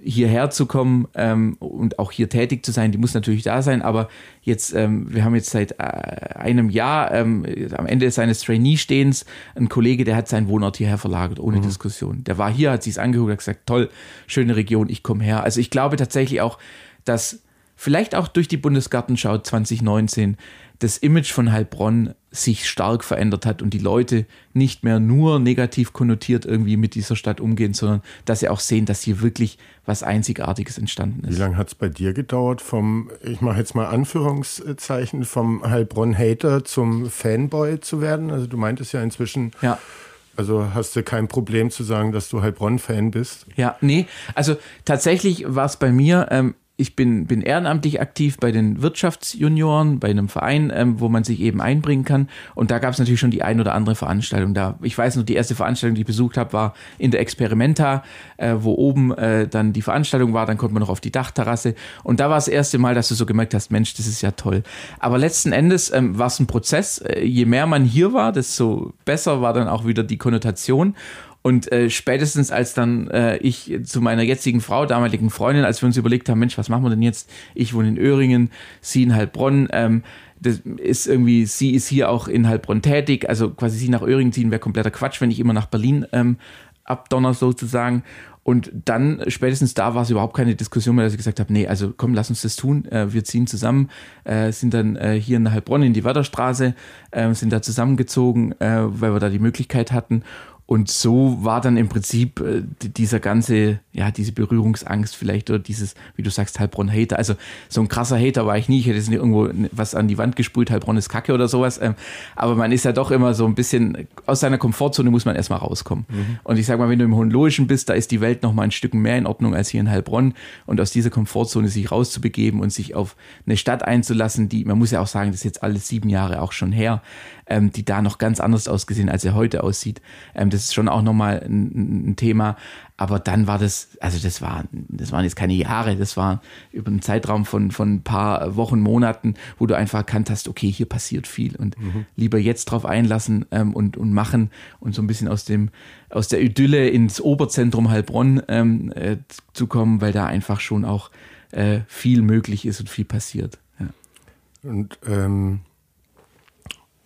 hierher zu kommen ähm, und auch hier tätig zu sein, die muss natürlich da sein. Aber jetzt, ähm, wir haben jetzt seit äh, einem Jahr ähm, am Ende seines Trainee-Stehens einen Kollege, der hat seinen Wohnort hierher verlagert, ohne mhm. Diskussion. Der war hier, hat sich angeguckt, hat gesagt, toll, schöne Region, ich komme her. Also ich glaube tatsächlich auch, dass vielleicht auch durch die Bundesgartenschau 2019 das Image von Heilbronn sich stark verändert hat und die Leute nicht mehr nur negativ konnotiert irgendwie mit dieser Stadt umgehen, sondern dass sie auch sehen, dass hier wirklich was Einzigartiges entstanden ist. Wie lange hat es bei dir gedauert, vom, ich mache jetzt mal Anführungszeichen, vom Heilbronn-Hater zum Fanboy zu werden? Also du meintest ja inzwischen, ja. Also hast du kein Problem zu sagen, dass du Heilbronn-Fan bist? Ja, nee. Also tatsächlich war es bei mir, ähm, ich bin, bin ehrenamtlich aktiv bei den Wirtschaftsjunioren, bei einem Verein, ähm, wo man sich eben einbringen kann. Und da gab es natürlich schon die ein oder andere Veranstaltung. Da, ich weiß noch, die erste Veranstaltung, die ich besucht habe, war in der Experimenta, äh, wo oben äh, dann die Veranstaltung war. Dann konnte man noch auf die Dachterrasse. Und da war das erste Mal, dass du so gemerkt hast, Mensch, das ist ja toll. Aber letzten Endes ähm, war es ein Prozess. Äh, je mehr man hier war, desto besser war dann auch wieder die Konnotation. Und äh, spätestens als dann äh, ich zu meiner jetzigen Frau, damaligen Freundin, als wir uns überlegt haben, Mensch, was machen wir denn jetzt? Ich wohne in Öhringen, sie in Heilbronn. Ähm, das ist irgendwie, sie ist hier auch in Heilbronn tätig, also quasi sie nach Öhringen ziehen wäre kompletter Quatsch, wenn ich immer nach Berlin ähm, abdonner sozusagen. Und dann, spätestens da war es überhaupt keine Diskussion mehr, dass ich gesagt habe, nee, also komm, lass uns das tun. Äh, wir ziehen zusammen, äh, sind dann äh, hier in Heilbronn in die Wörderstraße, äh, sind da zusammengezogen, äh, weil wir da die Möglichkeit hatten. Und so war dann im Prinzip äh, dieser ganze, ja, diese Berührungsangst vielleicht oder dieses, wie du sagst, Heilbronn-Hater. Also so ein krasser Hater war ich nie. Ich hätte jetzt nicht irgendwo was an die Wand gesprüht, Heilbronn ist Kacke oder sowas. Ähm, aber man ist ja doch immer so ein bisschen, aus seiner Komfortzone muss man erstmal rauskommen. Mhm. Und ich sag mal, wenn du im Hohenlohischen bist, da ist die Welt noch mal ein Stück mehr in Ordnung als hier in Heilbronn. Und aus dieser Komfortzone sich rauszubegeben und sich auf eine Stadt einzulassen, die, man muss ja auch sagen, das ist jetzt alles sieben Jahre auch schon her, ähm, die da noch ganz anders ausgesehen, als er heute aussieht. Ähm, das ist schon auch nochmal ein, ein Thema. Aber dann war das, also das war, das waren jetzt keine Jahre, das war über einen Zeitraum von, von ein paar Wochen, Monaten, wo du einfach erkannt hast, okay, hier passiert viel und mhm. lieber jetzt drauf einlassen ähm, und, und machen und so ein bisschen aus dem, aus der Idylle ins Oberzentrum Heilbronn ähm, äh, zu kommen, weil da einfach schon auch äh, viel möglich ist und viel passiert. Ja. Und ähm,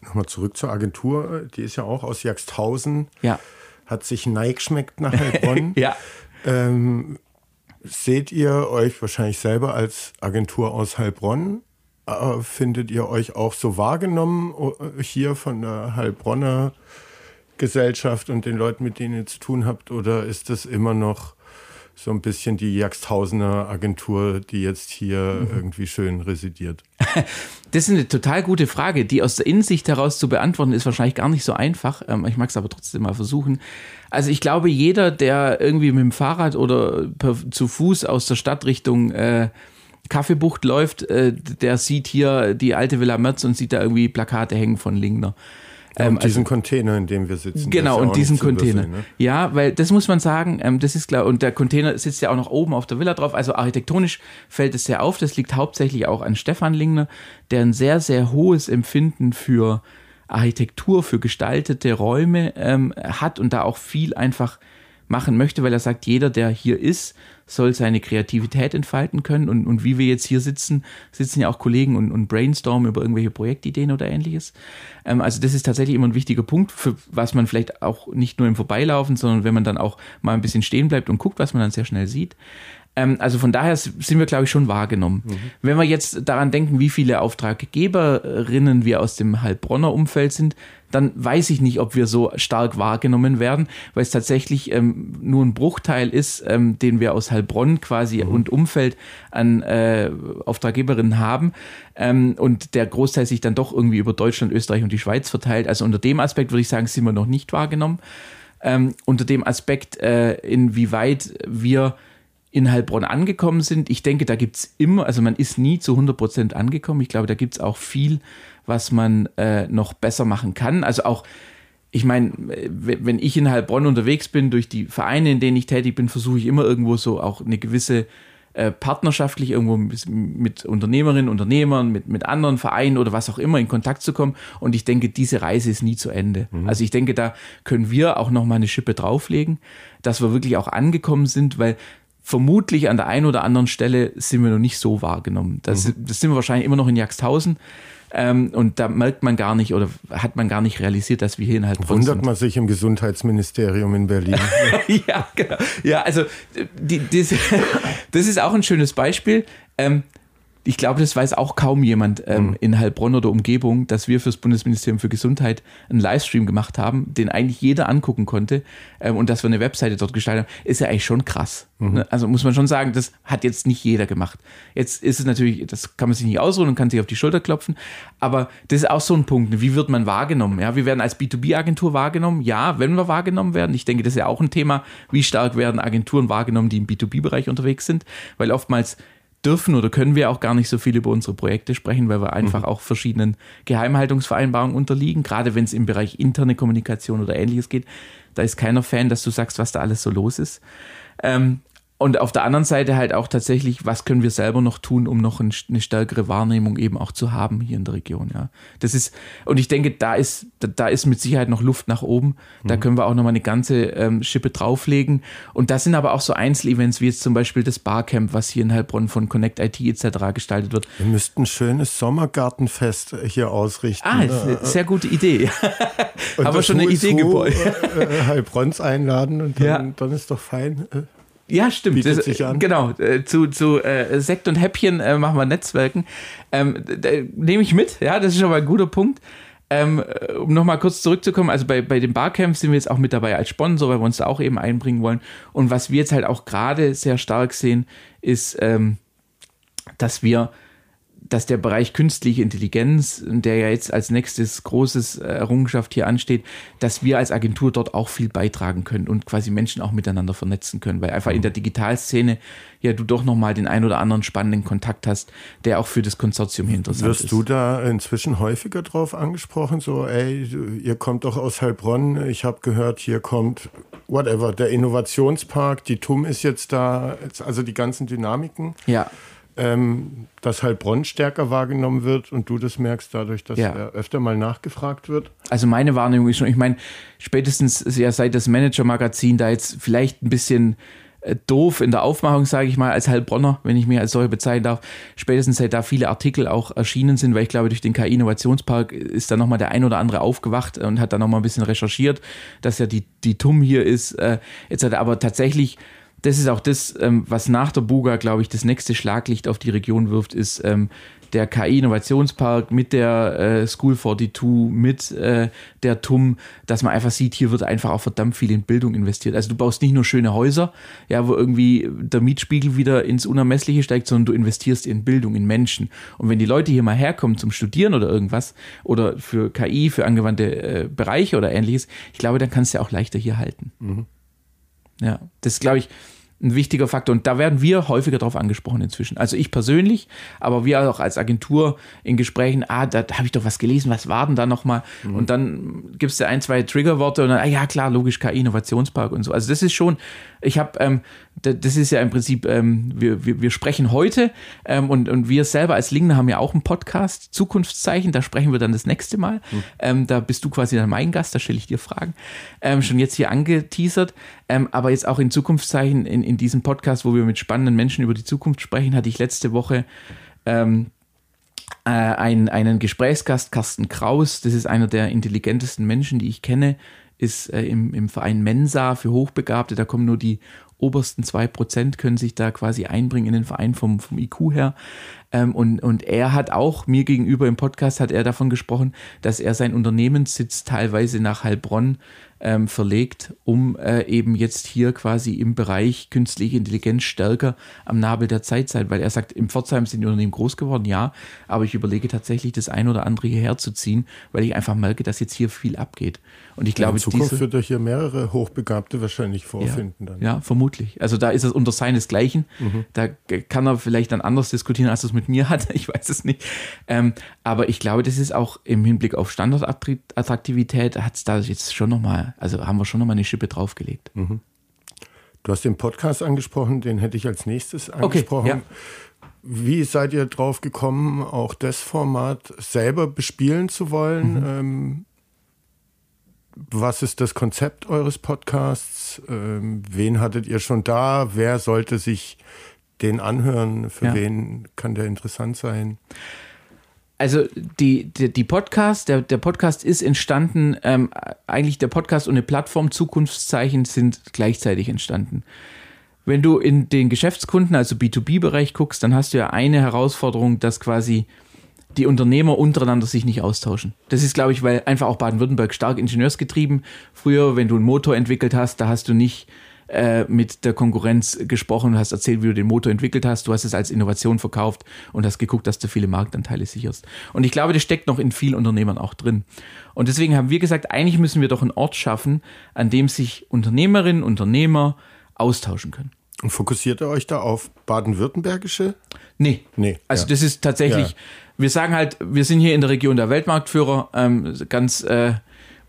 nochmal zurück zur Agentur, die ist ja auch aus Jagsthausen. Ja hat sich Nike schmeckt nach Heilbronn. ja. Ähm, seht ihr euch wahrscheinlich selber als Agentur aus Heilbronn? Äh, findet ihr euch auch so wahrgenommen äh, hier von der Heilbronner Gesellschaft und den Leuten, mit denen ihr zu tun habt? Oder ist das immer noch so ein bisschen die Jagsthausener Agentur, die jetzt hier mhm. irgendwie schön residiert? Das ist eine total gute Frage, die aus der Innensicht heraus zu beantworten ist wahrscheinlich gar nicht so einfach. Ähm, ich mag es aber trotzdem mal versuchen. Also ich glaube, jeder, der irgendwie mit dem Fahrrad oder per, zu Fuß aus der Stadt Richtung äh, Kaffeebucht läuft, äh, der sieht hier die alte Villa Merz und sieht da irgendwie Plakate hängen von Lingner. Ja, und ähm, diesen also, Container, in dem wir sitzen. Genau, und diesen Container. Ne? Ja, weil das muss man sagen, ähm, das ist klar. Und der Container sitzt ja auch noch oben auf der Villa drauf. Also architektonisch fällt es sehr auf. Das liegt hauptsächlich auch an Stefan Lingner, der ein sehr, sehr hohes Empfinden für Architektur, für gestaltete Räume ähm, hat und da auch viel einfach machen möchte, weil er sagt, jeder, der hier ist, soll seine Kreativität entfalten können. Und, und wie wir jetzt hier sitzen, sitzen ja auch Kollegen und, und brainstormen über irgendwelche Projektideen oder ähnliches. Ähm, also das ist tatsächlich immer ein wichtiger Punkt, für was man vielleicht auch nicht nur im Vorbeilaufen, sondern wenn man dann auch mal ein bisschen stehen bleibt und guckt, was man dann sehr schnell sieht. Ähm, also von daher sind wir, glaube ich, schon wahrgenommen. Mhm. Wenn wir jetzt daran denken, wie viele Auftraggeberinnen wir aus dem Heilbronner Umfeld sind, dann weiß ich nicht, ob wir so stark wahrgenommen werden, weil es tatsächlich ähm, nur ein Bruchteil ist, ähm, den wir aus Heilbronn quasi mhm. und Umfeld an äh, Auftraggeberinnen haben ähm, und der Großteil sich dann doch irgendwie über Deutschland, Österreich und die Schweiz verteilt. Also unter dem Aspekt würde ich sagen, sind wir noch nicht wahrgenommen. Ähm, unter dem Aspekt, äh, inwieweit wir in Heilbronn angekommen sind. Ich denke, da gibt es immer, also man ist nie zu 100 Prozent angekommen. Ich glaube, da gibt es auch viel, was man äh, noch besser machen kann. Also auch, ich meine, wenn ich in Heilbronn unterwegs bin, durch die Vereine, in denen ich tätig bin, versuche ich immer irgendwo so auch eine gewisse äh, partnerschaftlich irgendwo mit Unternehmerinnen, Unternehmern, mit, mit anderen Vereinen oder was auch immer in Kontakt zu kommen. Und ich denke, diese Reise ist nie zu Ende. Mhm. Also ich denke, da können wir auch noch mal eine Schippe drauflegen, dass wir wirklich auch angekommen sind, weil vermutlich an der einen oder anderen Stelle sind wir noch nicht so wahrgenommen. Das, mhm. das sind wir wahrscheinlich immer noch in Jagsthausen. Ähm, und da merkt man gar nicht oder hat man gar nicht realisiert, dass wir hier in Heilbronn Wundert sind. man sich im Gesundheitsministerium in Berlin. ja, genau. Ja, also die, das, das ist auch ein schönes Beispiel. Ähm, ich glaube, das weiß auch kaum jemand ähm, mhm. in Heilbronn oder Umgebung, dass wir fürs Bundesministerium für Gesundheit einen Livestream gemacht haben, den eigentlich jeder angucken konnte ähm, und dass wir eine Webseite dort gestaltet haben, ist ja eigentlich schon krass. Mhm. Ne? Also muss man schon sagen, das hat jetzt nicht jeder gemacht. Jetzt ist es natürlich, das kann man sich nicht ausruhen und kann sich auf die Schulter klopfen, aber das ist auch so ein Punkt. Ne? Wie wird man wahrgenommen? Ja, wir werden als B2B-Agentur wahrgenommen. Ja, wenn wir wahrgenommen werden. Ich denke, das ist ja auch ein Thema. Wie stark werden Agenturen wahrgenommen, die im B2B-Bereich unterwegs sind? Weil oftmals dürfen oder können wir auch gar nicht so viel über unsere Projekte sprechen, weil wir einfach mhm. auch verschiedenen Geheimhaltungsvereinbarungen unterliegen, gerade wenn es im Bereich interne Kommunikation oder ähnliches geht. Da ist keiner Fan, dass du sagst, was da alles so los ist. Ähm, und auf der anderen Seite halt auch tatsächlich, was können wir selber noch tun, um noch eine stärkere Wahrnehmung eben auch zu haben hier in der Region, ja. Das ist, und ich denke, da ist, da ist mit Sicherheit noch Luft nach oben. Da mhm. können wir auch nochmal eine ganze ähm, Schippe drauflegen. Und das sind aber auch so Einzelevents, wie jetzt zum Beispiel das Barcamp, was hier in Heilbronn von Connect IT etc. gestaltet wird. Wir müssten ein schönes Sommergartenfest hier ausrichten. Ah, ist eine sehr gute Idee. aber schon eine Idee geboren. Äh, Heilbronns einladen und dann, ja. dann ist doch fein. Ja, stimmt. Bietet das, sich an. Genau, äh, zu, zu äh, Sekt und Häppchen äh, machen wir Netzwerken. Ähm, Nehme ich mit, ja, das ist schon mal ein guter Punkt. Ähm, äh, um nochmal kurz zurückzukommen, also bei, bei den Barcamps sind wir jetzt auch mit dabei als Sponsor, weil wir uns da auch eben einbringen wollen. Und was wir jetzt halt auch gerade sehr stark sehen, ist, ähm, dass wir dass der Bereich künstliche Intelligenz, der ja jetzt als nächstes großes äh, Errungenschaft hier ansteht, dass wir als Agentur dort auch viel beitragen können und quasi Menschen auch miteinander vernetzen können, weil einfach in der Digitalszene ja du doch nochmal den ein oder anderen spannenden Kontakt hast, der auch für das Konsortium hier interessant Wirst ist. Wirst du da inzwischen häufiger drauf angesprochen, so ey, ihr kommt doch aus Heilbronn, ich habe gehört, hier kommt whatever, der Innovationspark, die TUM ist jetzt da, also die ganzen Dynamiken. Ja ähm, dass Heilbronn stärker wahrgenommen wird und du das merkst dadurch, dass ja. öfter mal nachgefragt wird? Also meine Wahrnehmung ist schon, ich meine, spätestens ja seit das Manager-Magazin da jetzt vielleicht ein bisschen äh, doof in der Aufmachung, sage ich mal, als Heilbronner, wenn ich mich als solche bezeichnen darf, spätestens seit da viele Artikel auch erschienen sind, weil ich glaube, durch den KI-Innovationspark ist da nochmal der ein oder andere aufgewacht und hat da nochmal ein bisschen recherchiert, dass ja die, die TUM hier ist, äh, etc. Aber tatsächlich das ist auch das, ähm, was nach der Buga, glaube ich, das nächste Schlaglicht auf die Region wirft, ist ähm, der KI-Innovationspark mit der äh, School 42, mit äh, der TUM, dass man einfach sieht, hier wird einfach auch verdammt viel in Bildung investiert. Also du baust nicht nur schöne Häuser, ja, wo irgendwie der Mietspiegel wieder ins Unermessliche steigt, sondern du investierst in Bildung, in Menschen. Und wenn die Leute hier mal herkommen zum Studieren oder irgendwas oder für KI, für angewandte äh, Bereiche oder ähnliches, ich glaube, dann kannst du ja auch leichter hier halten. Mhm. Ja, das ist, glaube ich, ein wichtiger Faktor. Und da werden wir häufiger darauf angesprochen inzwischen. Also ich persönlich, aber wir auch als Agentur in Gesprächen, ah, da, da habe ich doch was gelesen, was war denn da nochmal? Mhm. Und dann gibt es ja ein, zwei Triggerworte und dann, ah ja, klar, logisch, KI-Innovationspark und so. Also das ist schon, ich habe, ähm, das ist ja im Prinzip, ähm, wir, wir, wir sprechen heute ähm, und, und wir selber als Lingner haben ja auch einen Podcast, Zukunftszeichen, da sprechen wir dann das nächste Mal. Mhm. Ähm, da bist du quasi dann mein Gast, da stelle ich dir Fragen. Ähm, schon jetzt hier angeteasert, ähm, aber jetzt auch in Zukunftszeichen, in, in diesem Podcast, wo wir mit spannenden Menschen über die Zukunft sprechen, hatte ich letzte Woche ähm, äh, einen, einen Gesprächsgast, Carsten Kraus, das ist einer der intelligentesten Menschen, die ich kenne, ist äh, im, im Verein Mensa für Hochbegabte. Da kommen nur die obersten zwei Prozent können sich da quasi einbringen in den Verein vom, vom IQ her. Ähm, und, und er hat auch mir gegenüber im Podcast hat er davon gesprochen, dass er sein Unternehmenssitz teilweise nach Heilbronn ähm, verlegt, um äh, eben jetzt hier quasi im Bereich künstliche Intelligenz stärker am Nabel der Zeit sein, weil er sagt, im Pforzheim sind die Unternehmen groß geworden, ja, aber ich überlege tatsächlich das ein oder andere hierher zu ziehen, weil ich einfach merke, dass jetzt hier viel abgeht. Und ich glaube, in Zukunft diese, wird er hier mehrere Hochbegabte wahrscheinlich vorfinden. Ja, dann. ja vermutlich. Also da ist es unter seinesgleichen. Mhm. Da kann er vielleicht dann anders diskutieren, als er es mit mir hat. Ich weiß es nicht. Ähm, aber ich glaube, das ist auch im Hinblick auf Standortattraktivität hat es da jetzt schon nochmal, also haben wir schon nochmal eine Schippe draufgelegt. Mhm. Du hast den Podcast angesprochen, den hätte ich als nächstes angesprochen. Okay, ja. Wie seid ihr drauf gekommen, auch das Format selber bespielen zu wollen? Mhm. Ähm, was ist das Konzept eures Podcasts? Ähm, wen hattet ihr schon da? Wer sollte sich den anhören? Für ja. wen kann der interessant sein? Also die, die, die Podcast, der, der Podcast ist entstanden, ähm, eigentlich der Podcast und eine Plattform Zukunftszeichen sind gleichzeitig entstanden. Wenn du in den Geschäftskunden, also B2B-Bereich guckst, dann hast du ja eine Herausforderung, dass quasi die Unternehmer untereinander sich nicht austauschen. Das ist, glaube ich, weil einfach auch Baden-Württemberg stark ingenieursgetrieben. Früher, wenn du einen Motor entwickelt hast, da hast du nicht äh, mit der Konkurrenz gesprochen und hast erzählt, wie du den Motor entwickelt hast. Du hast es als Innovation verkauft und hast geguckt, dass du viele Marktanteile sicherst. Und ich glaube, das steckt noch in vielen Unternehmern auch drin. Und deswegen haben wir gesagt, eigentlich müssen wir doch einen Ort schaffen, an dem sich Unternehmerinnen, Unternehmer austauschen können. Und fokussiert ihr euch da auf baden-württembergische? Nee. Nee. Also ja. das ist tatsächlich, ja wir sagen halt, wir sind hier in der Region der Weltmarktführer, ähm, ganz äh,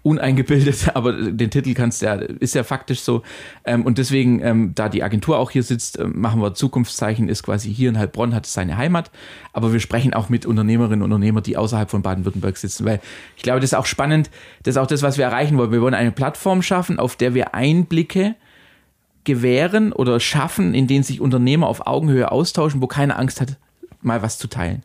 uneingebildet, aber den Titel kannst ja, ist ja faktisch so. Ähm, und deswegen, ähm, da die Agentur auch hier sitzt, äh, machen wir Zukunftszeichen, ist quasi hier in Heilbronn, hat seine Heimat. Aber wir sprechen auch mit Unternehmerinnen und Unternehmern, die außerhalb von Baden-Württemberg sitzen, weil ich glaube, das ist auch spannend. Das ist auch das, was wir erreichen wollen. Wir wollen eine Plattform schaffen, auf der wir Einblicke gewähren oder schaffen, in denen sich Unternehmer auf Augenhöhe austauschen, wo keine Angst hat, mal was zu teilen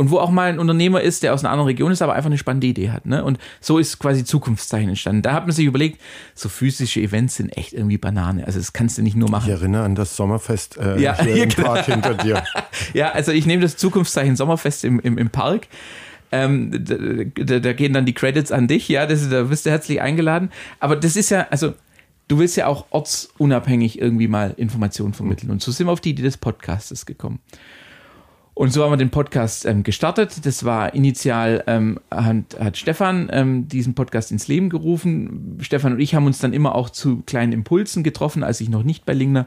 und wo auch mal ein Unternehmer ist, der aus einer anderen Region ist, aber einfach eine spannende Idee hat. Ne? Und so ist quasi Zukunftszeichen entstanden. Da hat man sich überlegt, so physische Events sind echt irgendwie Banane. Also das kannst du nicht nur machen. Ich erinnere an das Sommerfest äh, ja, hier, hier im genau. Park hinter dir. ja, also ich nehme das Zukunftszeichen Sommerfest im, im, im Park. Ähm, da, da, gehen dann die Credits an dich, ja, das, da bist du herzlich eingeladen. Aber das ist ja, also du willst ja auch ortsunabhängig irgendwie mal Informationen vermitteln. Und so sind wir auf die Idee des Podcastes gekommen. Und so haben wir den Podcast ähm, gestartet. Das war initial, ähm, hat, hat Stefan ähm, diesen Podcast ins Leben gerufen. Stefan und ich haben uns dann immer auch zu kleinen Impulsen getroffen, als ich noch nicht bei Lingner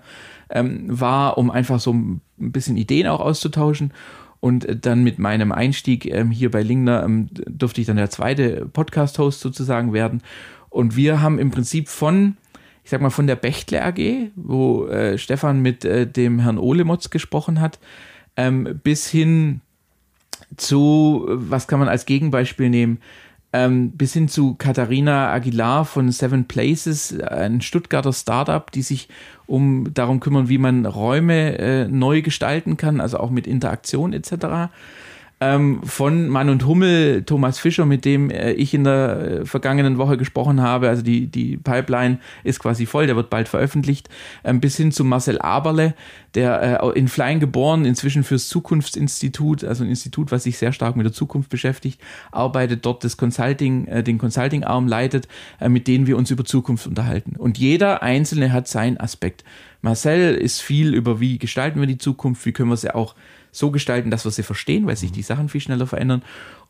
ähm, war, um einfach so ein bisschen Ideen auch auszutauschen. Und dann mit meinem Einstieg ähm, hier bei Lingner ähm, durfte ich dann der zweite Podcast-Host sozusagen werden. Und wir haben im Prinzip von ich sag mal, von der Bechtle AG, wo äh, Stefan mit äh, dem Herrn Olemotz gesprochen hat, ähm, bis hin zu, was kann man als Gegenbeispiel nehmen, ähm, bis hin zu Katharina Aguilar von Seven Places, ein Stuttgarter Startup, die sich um darum kümmern, wie man Räume äh, neu gestalten kann, also auch mit Interaktion etc ähm, von Mann und Hummel, Thomas Fischer, mit dem äh, ich in der äh, vergangenen Woche gesprochen habe. Also die, die Pipeline ist quasi voll, der wird bald veröffentlicht. Ähm, bis hin zu Marcel Aberle, der äh, in Flying geboren, inzwischen fürs Zukunftsinstitut, also ein Institut, was sich sehr stark mit der Zukunft beschäftigt, arbeitet dort das Consulting, äh, den Consulting-Arm leitet, äh, mit denen wir uns über Zukunft unterhalten. Und jeder Einzelne hat seinen Aspekt. Marcel ist viel über, wie gestalten wir die Zukunft, wie können wir sie auch so gestalten, dass wir sie verstehen, weil sich die Sachen viel schneller verändern.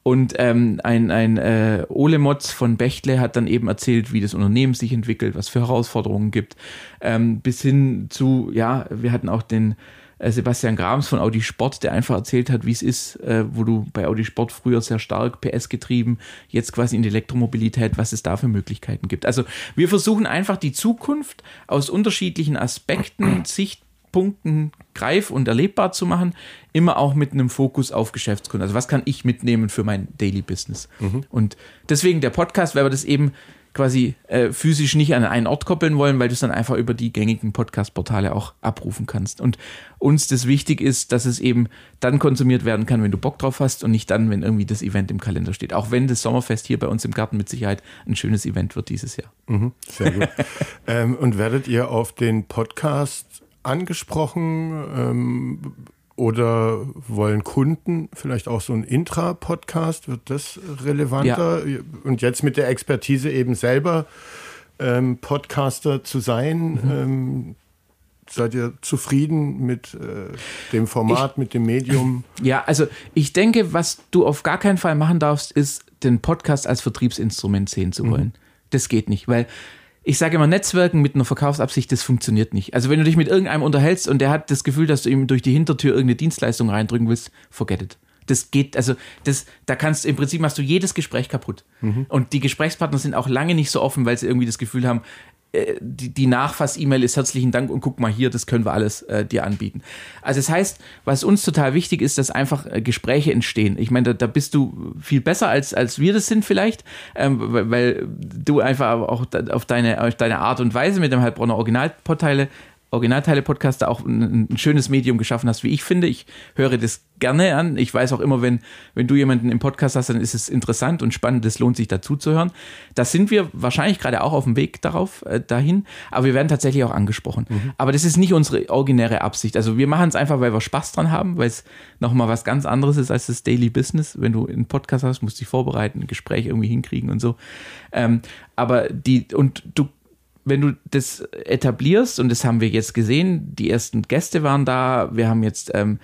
Und ähm, ein, ein äh, Ole Motz von Bechtle hat dann eben erzählt, wie das Unternehmen sich entwickelt, was für Herausforderungen gibt, ähm, bis hin zu, ja, wir hatten auch den äh, Sebastian Grams von Audi Sport, der einfach erzählt hat, wie es ist, äh, wo du bei Audi Sport früher sehr stark PS getrieben, jetzt quasi in die Elektromobilität, was es da für Möglichkeiten gibt. Also wir versuchen einfach die Zukunft aus unterschiedlichen Aspekten, Sicht, Punkten greif und erlebbar zu machen, immer auch mit einem Fokus auf Geschäftskunden. Also was kann ich mitnehmen für mein Daily Business? Mhm. Und deswegen der Podcast, weil wir das eben quasi äh, physisch nicht an einen Ort koppeln wollen, weil du es dann einfach über die gängigen Podcast-Portale auch abrufen kannst. Und uns das wichtig ist, dass es eben dann konsumiert werden kann, wenn du Bock drauf hast und nicht dann, wenn irgendwie das Event im Kalender steht. Auch wenn das Sommerfest hier bei uns im Garten mit Sicherheit ein schönes Event wird dieses Jahr. Mhm, sehr gut. ähm, und werdet ihr auf den Podcast angesprochen? Ähm, oder wollen Kunden vielleicht auch so ein Intra-Podcast? Wird das relevanter? Ja. Und jetzt mit der Expertise eben selber ähm, Podcaster zu sein, mhm. ähm, seid ihr zufrieden mit äh, dem Format, ich, mit dem Medium? Ja, also ich denke, was du auf gar keinen Fall machen darfst, ist, den Podcast als Vertriebsinstrument sehen zu wollen. Mhm. Das geht nicht, weil ich sage immer, Netzwerken mit einer Verkaufsabsicht, das funktioniert nicht. Also wenn du dich mit irgendeinem unterhältst und der hat das Gefühl, dass du ihm durch die Hintertür irgendeine Dienstleistung reindrücken willst, forget it. Das geht, also das, da kannst im Prinzip machst du jedes Gespräch kaputt. Mhm. Und die Gesprächspartner sind auch lange nicht so offen, weil sie irgendwie das Gefühl haben, äh, die, die Nachfass-E-Mail ist herzlichen Dank und guck mal hier, das können wir alles äh, dir anbieten. Also das heißt, was uns total wichtig ist, dass einfach äh, Gespräche entstehen. Ich meine, da, da, bist du viel besser als, als wir das sind vielleicht, ähm, weil, weil, du einfach auch auf deine, auf deine Art und Weise mit dem Heilbronner Originalportale Originalteile-Podcast da auch ein, ein, schönes Medium geschaffen hast, wie ich finde. Ich höre das gerne an. Ich weiß auch immer, wenn, wenn du jemanden im Podcast hast, dann ist es interessant und spannend. Es lohnt sich dazu zu hören. Da sind wir wahrscheinlich gerade auch auf dem Weg darauf, äh, dahin. Aber wir werden tatsächlich auch angesprochen. Mhm. Aber das ist nicht unsere originäre Absicht. Also wir machen es einfach, weil wir Spaß dran haben, weil es nochmal was ganz anderes ist als das Daily Business. Wenn du einen Podcast hast, musst du dich vorbereiten, ein Gespräch irgendwie hinkriegen und so. Ähm, aber die, und du wenn du das etablierst, und das haben wir jetzt gesehen, die ersten Gäste waren da, wir haben jetzt ähm,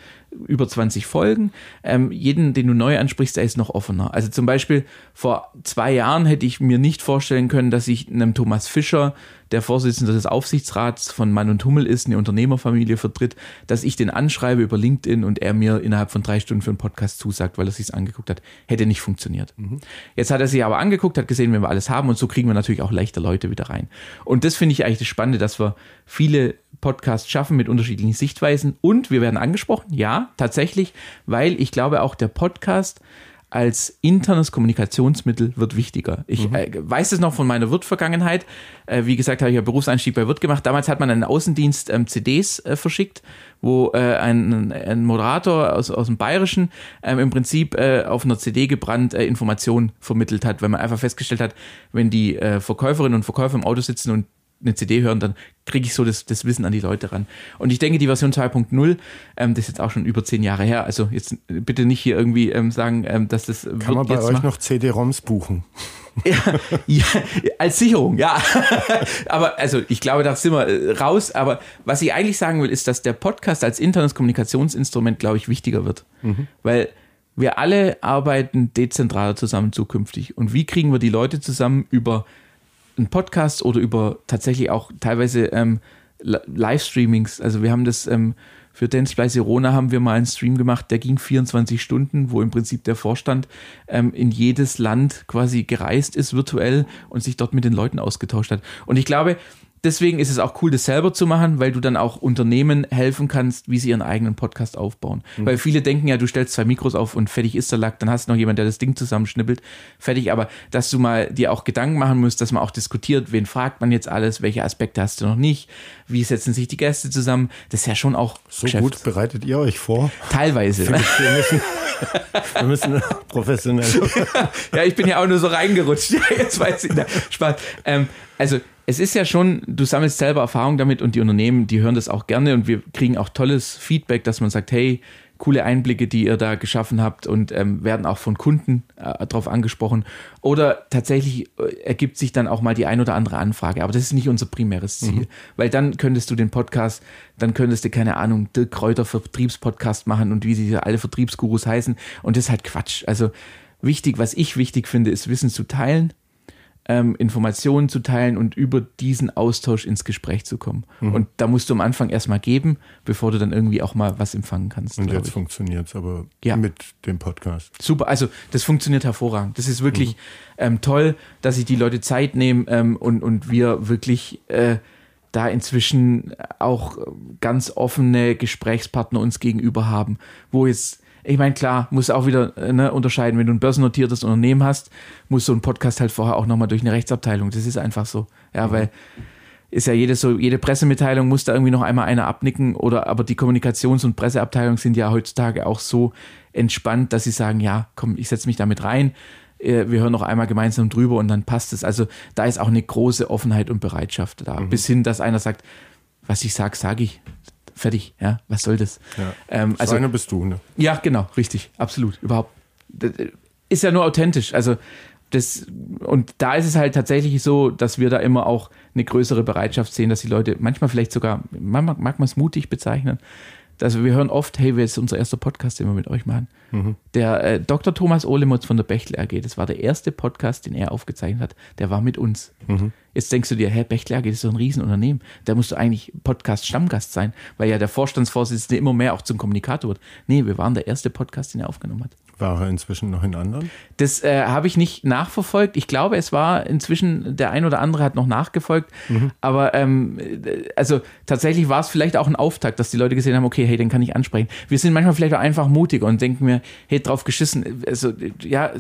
über 20 Folgen. Ähm, jeden, den du neu ansprichst, der ist noch offener. Also zum Beispiel vor zwei Jahren hätte ich mir nicht vorstellen können, dass ich einem Thomas Fischer, der Vorsitzende des Aufsichtsrats von Mann und Hummel ist, eine Unternehmerfamilie vertritt, dass ich den anschreibe über LinkedIn und er mir innerhalb von drei Stunden für einen Podcast zusagt, weil er sich angeguckt hat. Hätte nicht funktioniert. Mhm. Jetzt hat er sich aber angeguckt, hat gesehen, wenn wir alles haben und so kriegen wir natürlich auch leichter Leute wieder rein. Und das finde ich eigentlich das Spannende, dass wir viele Podcasts schaffen mit unterschiedlichen Sichtweisen und wir werden angesprochen, ja, tatsächlich, weil ich glaube auch der Podcast als internes Kommunikationsmittel wird wichtiger. Ich mhm. äh, weiß es noch von meiner Wirt-Vergangenheit. Äh, wie gesagt, habe ich ja Berufseinstieg bei Wirt gemacht. Damals hat man einen Außendienst ähm, CDs äh, verschickt, wo äh, ein, ein, Moderator aus, aus dem Bayerischen ähm, im Prinzip äh, auf einer CD gebrannt äh, Informationen vermittelt hat, weil man einfach festgestellt hat, wenn die Verkäuferinnen und Verkäufer im Auto sitzen und eine CD hören, dann kriege ich so das, das Wissen an die Leute ran. Und ich denke, die Version 2.0, ähm, das ist jetzt auch schon über zehn Jahre her, also jetzt bitte nicht hier irgendwie ähm, sagen, ähm, dass das Kann man bei euch machen. noch CD-ROMs buchen? ja, ja, als Sicherung, ja. aber also ich glaube, da sind wir äh, raus. Aber was ich eigentlich sagen will, ist, dass der Podcast als internes Kommunikationsinstrument, glaube ich, wichtiger wird. Mhm. Weil wir alle arbeiten dezentraler zusammen zukünftig. Und wie kriegen wir die Leute zusammen über einen Podcast oder über tatsächlich auch teilweise ähm, Livestreamings. Also wir haben das ähm, für Dance Fly Sirona haben wir mal einen Stream gemacht, der ging 24 Stunden, wo im Prinzip der Vorstand ähm, in jedes Land quasi gereist ist virtuell und sich dort mit den Leuten ausgetauscht hat. Und ich glaube, deswegen ist es auch cool, das selber zu machen, weil du dann auch Unternehmen helfen kannst, wie sie ihren eigenen Podcast aufbauen. Mhm. Weil viele denken ja, du stellst zwei Mikros auf und fertig ist der Lack, dann hast du noch jemand, der das Ding zusammenschnippelt, fertig. Aber dass du mal dir auch Gedanken machen musst, dass man auch diskutiert, wen fragt man jetzt alles, welche Aspekte hast du noch nicht, wie setzen sich die Gäste zusammen, das ist ja schon auch So Geschäft. gut bereitet ihr euch vor? Teilweise. wir müssen, wir müssen professionell. ja, ich bin ja auch nur so reingerutscht. jetzt weiß ich. Spaß. Ähm, also es ist ja schon, du sammelst selber Erfahrung damit und die Unternehmen, die hören das auch gerne und wir kriegen auch tolles Feedback, dass man sagt, hey, coole Einblicke, die ihr da geschaffen habt und ähm, werden auch von Kunden äh, darauf angesprochen. Oder tatsächlich äh, ergibt sich dann auch mal die ein oder andere Anfrage. Aber das ist nicht unser primäres Ziel. Mhm. Weil dann könntest du den Podcast, dann könntest du, keine Ahnung, Dirk Kräuter Vertriebspodcast machen und wie sie alle Vertriebsgurus heißen. Und das ist halt Quatsch. Also wichtig, was ich wichtig finde, ist Wissen zu teilen ähm, Informationen zu teilen und über diesen Austausch ins Gespräch zu kommen. Mhm. Und da musst du am Anfang erstmal geben, bevor du dann irgendwie auch mal was empfangen kannst. Und jetzt funktioniert es aber ja. mit dem Podcast. Super, also das funktioniert hervorragend. Das ist wirklich mhm. ähm, toll, dass sich die Leute Zeit nehmen ähm, und, und wir wirklich äh, da inzwischen auch ganz offene Gesprächspartner uns gegenüber haben, wo jetzt ich meine, klar, muss auch wieder äh, ne, unterscheiden, wenn du ein börsennotiertes Unternehmen hast, muss so ein Podcast halt vorher auch nochmal durch eine Rechtsabteilung. Das ist einfach so. Ja, mhm. weil ist ja jede so, jede Pressemitteilung muss da irgendwie noch einmal einer abnicken oder aber die Kommunikations- und Presseabteilung sind ja heutzutage auch so entspannt, dass sie sagen, ja, komm, ich setze mich damit rein, äh, wir hören noch einmal gemeinsam drüber und dann passt es. Also da ist auch eine große Offenheit und Bereitschaft da. Mhm. Bis hin, dass einer sagt, was ich sage, sage ich. Fertig, ja, was soll das? Ja. Ähm, also, Seine bist du, ne? Ja, genau, richtig, absolut, überhaupt. Das ist ja nur authentisch. Also das, und da ist es halt tatsächlich so, dass wir da immer auch eine größere Bereitschaft sehen, dass die Leute manchmal vielleicht sogar, man mag, mag man es mutig bezeichnen, also wir hören oft, hey, wer ist unser erster Podcast, den wir mit euch machen? Mhm. Der äh, Dr. Thomas Ohlemotz von der Bechtle AG, das war der erste Podcast, den er aufgezeichnet hat, der war mit uns. Mhm. Jetzt denkst du dir, Herr Bechtle AG, das ist so ein Riesenunternehmen, da musst du eigentlich Podcast-Stammgast sein, weil ja der Vorstandsvorsitzende immer mehr auch zum Kommunikator wird. Nee, wir waren der erste Podcast, den er aufgenommen hat. War er inzwischen noch in anderen? Das äh, habe ich nicht nachverfolgt. Ich glaube, es war inzwischen, der ein oder andere hat noch nachgefolgt. Mhm. Aber ähm, also tatsächlich war es vielleicht auch ein Auftakt, dass die Leute gesehen haben, okay, hey, den kann ich ansprechen. Wir sind manchmal vielleicht auch einfach mutig und denken mir, hey, drauf geschissen. Also, ja.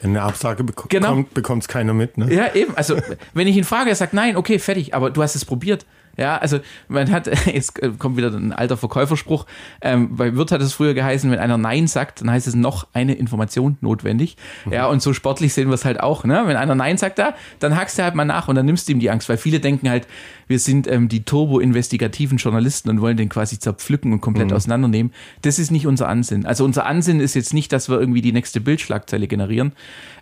Wenn eine Absage bek genau. kommt, bekommt es keiner mit, ne? Ja, eben. Also, wenn ich ihn frage, er sagt, nein, okay, fertig, aber du hast es probiert. Ja, also man hat, jetzt kommt wieder ein alter Verkäuferspruch, ähm, bei Wirt hat es früher geheißen, wenn einer Nein sagt, dann heißt es noch eine Information notwendig. Mhm. Ja, und so sportlich sehen wir es halt auch. Ne? Wenn einer Nein sagt da, dann hackst du halt mal nach und dann nimmst du ihm die Angst, weil viele denken halt, wir sind ähm, die turbo-investigativen Journalisten und wollen den quasi zerpflücken und komplett mhm. auseinandernehmen. Das ist nicht unser Ansinn. Also unser Ansinn ist jetzt nicht, dass wir irgendwie die nächste Bildschlagzeile generieren.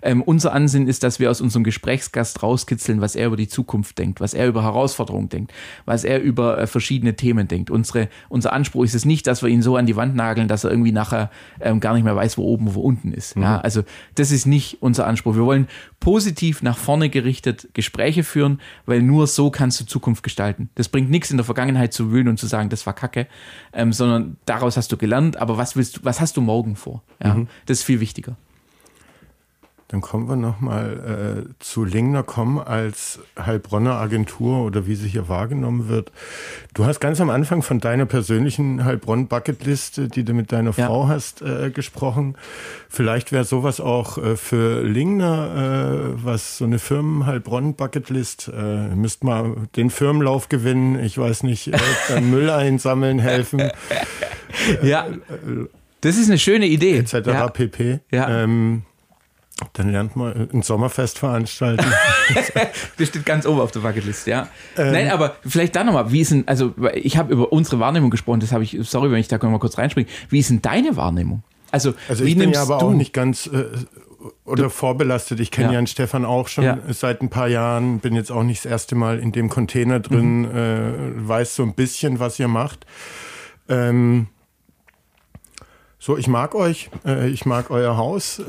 Ähm, unser Ansinn ist, dass wir aus unserem Gesprächsgast rauskitzeln, was er über die Zukunft denkt, was er über Herausforderungen denkt, was er über äh, verschiedene Themen denkt. Unsere, unser Anspruch ist es nicht, dass wir ihn so an die Wand nageln, dass er irgendwie nachher ähm, gar nicht mehr weiß, wo oben, wo unten ist. Mhm. Ja, also das ist nicht unser Anspruch. Wir wollen positiv nach vorne gerichtet Gespräche führen, weil nur so kannst du Zukunft gestalten. Das bringt nichts in der Vergangenheit zu wühlen und zu sagen, das war Kacke, ähm, sondern daraus hast du gelernt, aber was willst du, was hast du morgen vor? Ja, mhm. Das ist viel wichtiger. Dann kommen wir nochmal äh, zu Lingner.com als Heilbronner Agentur oder wie sie hier wahrgenommen wird. Du hast ganz am Anfang von deiner persönlichen Heilbronn Bucketliste, die du mit deiner ja. Frau hast, äh, gesprochen. Vielleicht wäre sowas auch äh, für Lingner, äh, was so eine Firmen Heilbronn Bucketlist. Äh, müsst mal den Firmenlauf gewinnen. Ich weiß nicht, äh, dann Müll einsammeln helfen. ja. Das ist eine schöne Idee. Etc. Ja. pp. Ja. Ähm, dann lernt man ein Sommerfest veranstalten. das steht ganz oben auf der Bucketlist, ja. Ähm, Nein, aber vielleicht da nochmal, wie ist denn, also ich habe über unsere Wahrnehmung gesprochen, das habe ich, sorry, wenn ich da mal kurz reinspringe. Wie ist denn deine Wahrnehmung? Also, also ich bin ja aber du? auch nicht ganz äh, oder du, vorbelastet. Ich kenne ja. Jan Stefan auch schon ja. seit ein paar Jahren, bin jetzt auch nicht das erste Mal in dem Container drin, mhm. äh, weiß so ein bisschen, was ihr macht. Ähm, so, ich mag euch, äh, ich mag euer Haus.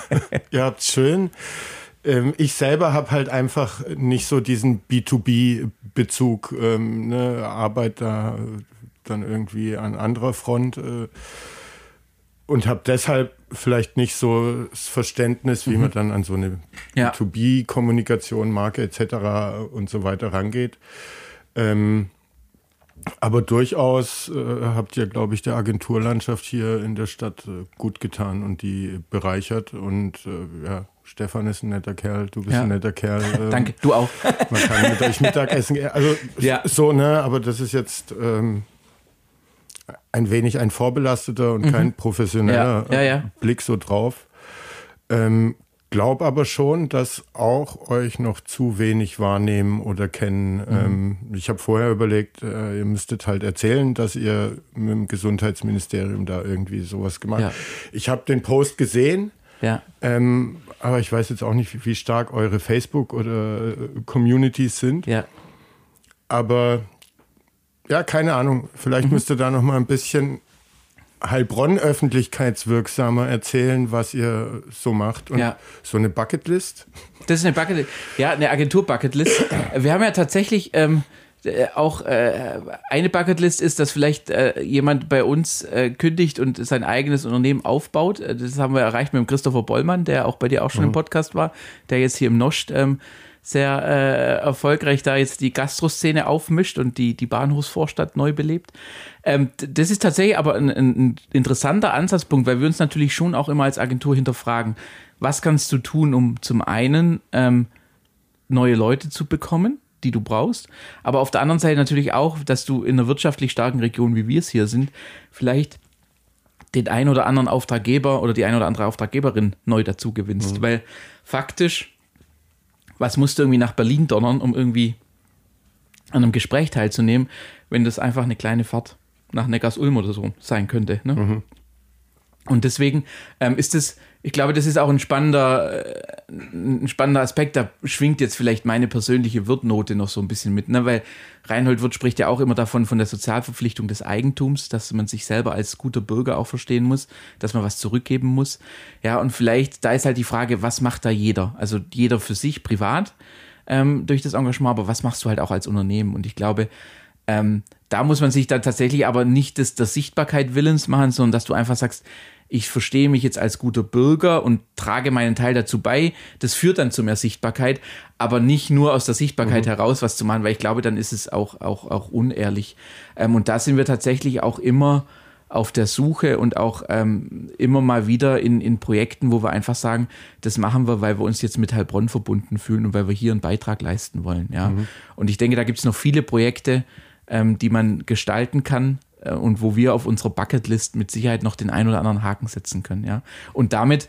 Ihr habt's schön. Ähm, ich selber habe halt einfach nicht so diesen B2B-Bezug, ähm, ne, Arbeit da dann irgendwie an anderer Front äh, und habe deshalb vielleicht nicht so das Verständnis, wie mhm. man dann an so eine ja. B2B-Kommunikation, Marke etc. und so weiter rangeht. Ähm, aber durchaus äh, habt ihr, glaube ich, der Agenturlandschaft hier in der Stadt äh, gut getan und die bereichert. Und äh, ja, Stefan ist ein netter Kerl, du bist ja. ein netter Kerl. Ähm, Danke, du auch. man kann mit euch Mittagessen. Also ja. so, ne? Aber das ist jetzt ähm, ein wenig ein vorbelasteter und mhm. kein professioneller ja. Blick so drauf. Ähm, glaube aber schon, dass auch euch noch zu wenig wahrnehmen oder kennen. Mhm. Ähm, ich habe vorher überlegt, äh, ihr müsstet halt erzählen, dass ihr mit dem Gesundheitsministerium da irgendwie sowas gemacht habt. Ja. Ich habe den Post gesehen. Ja. Ähm, aber ich weiß jetzt auch nicht, wie stark eure Facebook- oder äh, Communities sind. Ja. Aber ja, keine Ahnung. Vielleicht mhm. müsst ihr da noch mal ein bisschen Heilbronn öffentlichkeitswirksamer erzählen, was ihr so macht. Und ja. so eine Bucketlist? Das ist eine Bucketlist. Ja, eine Agentur-Bucketlist. Wir haben ja tatsächlich ähm, äh, auch äh, eine Bucketlist ist, dass vielleicht äh, jemand bei uns äh, kündigt und sein eigenes Unternehmen aufbaut. Äh, das haben wir erreicht mit dem Christopher Bollmann, der auch bei dir auch schon mhm. im Podcast war, der jetzt hier im Nost ähm, sehr äh, erfolgreich da jetzt die Gastroszene aufmischt und die, die Bahnhofsvorstadt neu belebt. Ähm, das ist tatsächlich aber ein, ein, interessanter Ansatzpunkt, weil wir uns natürlich schon auch immer als Agentur hinterfragen, was kannst du tun, um zum einen ähm, neue Leute zu bekommen, die du brauchst, aber auf der anderen Seite natürlich auch, dass du in einer wirtschaftlich starken Region, wie wir es hier sind, vielleicht den einen oder anderen Auftraggeber oder die eine oder andere Auftraggeberin neu dazu gewinnst. Mhm. Weil faktisch, was musst du irgendwie nach Berlin donnern, um irgendwie an einem Gespräch teilzunehmen, wenn das einfach eine kleine Fahrt nach Neckars-Ulm oder so sein könnte. Ne? Mhm. Und deswegen ähm, ist es ich glaube, das ist auch ein spannender, äh, ein spannender Aspekt. Da schwingt jetzt vielleicht meine persönliche Wirtnote noch so ein bisschen mit, ne? weil Reinhold Wirth spricht ja auch immer davon, von der Sozialverpflichtung des Eigentums, dass man sich selber als guter Bürger auch verstehen muss, dass man was zurückgeben muss. Ja, und vielleicht, da ist halt die Frage, was macht da jeder? Also jeder für sich privat ähm, durch das Engagement, aber was machst du halt auch als Unternehmen? Und ich glaube, ähm, da muss man sich dann tatsächlich aber nicht des, der Sichtbarkeit willens machen, sondern dass du einfach sagst, ich verstehe mich jetzt als guter Bürger und trage meinen Teil dazu bei. Das führt dann zu mehr Sichtbarkeit, aber nicht nur aus der Sichtbarkeit mhm. heraus was zu machen, weil ich glaube, dann ist es auch, auch, auch unehrlich. Ähm, und da sind wir tatsächlich auch immer auf der Suche und auch ähm, immer mal wieder in, in Projekten, wo wir einfach sagen, das machen wir, weil wir uns jetzt mit Heilbronn verbunden fühlen und weil wir hier einen Beitrag leisten wollen. Ja? Mhm. Und ich denke, da gibt es noch viele Projekte, ähm, die man gestalten kann, und wo wir auf unserer Bucketlist mit Sicherheit noch den einen oder anderen Haken setzen können, ja. Und damit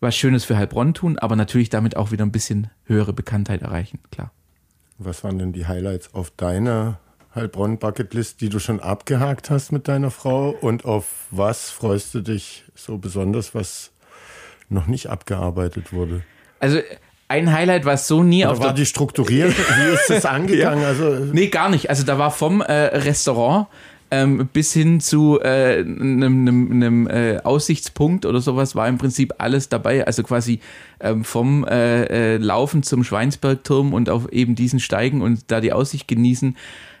was Schönes für Heilbronn tun, aber natürlich damit auch wieder ein bisschen höhere Bekanntheit erreichen, klar. Was waren denn die Highlights auf deiner Heilbronn-Bucketlist, die du schon abgehakt hast mit deiner Frau? Und auf was freust du dich so besonders, was noch nicht abgearbeitet wurde? Also ein Highlight, was so nie Oder auf war die strukturiert? Wie ist das angegangen? ja. also nee, gar nicht. Also da war vom äh, Restaurant ähm, bis hin zu äh, einem, äh, Aussichtspunkt oder sowas war im Prinzip alles dabei. Also quasi ähm, vom äh, äh, Laufen zum Schweinsbergturm und auf eben diesen steigen und da die Aussicht genießen.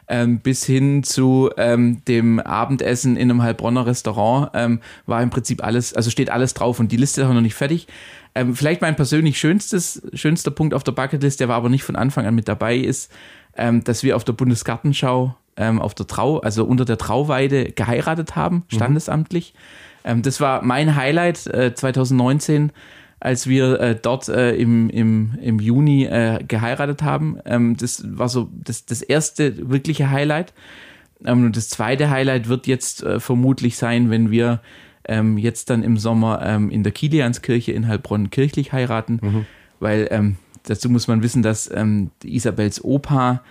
Ähm, bis hin zu ähm, dem Abendessen in einem Heilbronner Restaurant ähm, war im Prinzip alles, also steht alles drauf und die Liste ist auch noch nicht fertig. Ähm, vielleicht mein persönlich schönstes, schönster Punkt auf der Bucketlist, der war aber nicht von Anfang an mit dabei, ist, ähm, dass wir auf der Bundesgartenschau ähm, auf der Trau, also unter der Trauweide geheiratet haben, mhm. standesamtlich. Mhm. Ähm, das war mein Highlight äh, 2019, als wir äh, dort äh, im, im, im Juni äh, geheiratet haben. Ähm, das war so das, das erste wirkliche Highlight. Ähm, und das zweite Highlight wird jetzt äh, vermutlich sein, wenn wir ähm, jetzt dann im Sommer ähm, in der Kilianskirche in Heilbronn kirchlich heiraten, mhm. weil dazu muss man wissen, dass Isabels Opa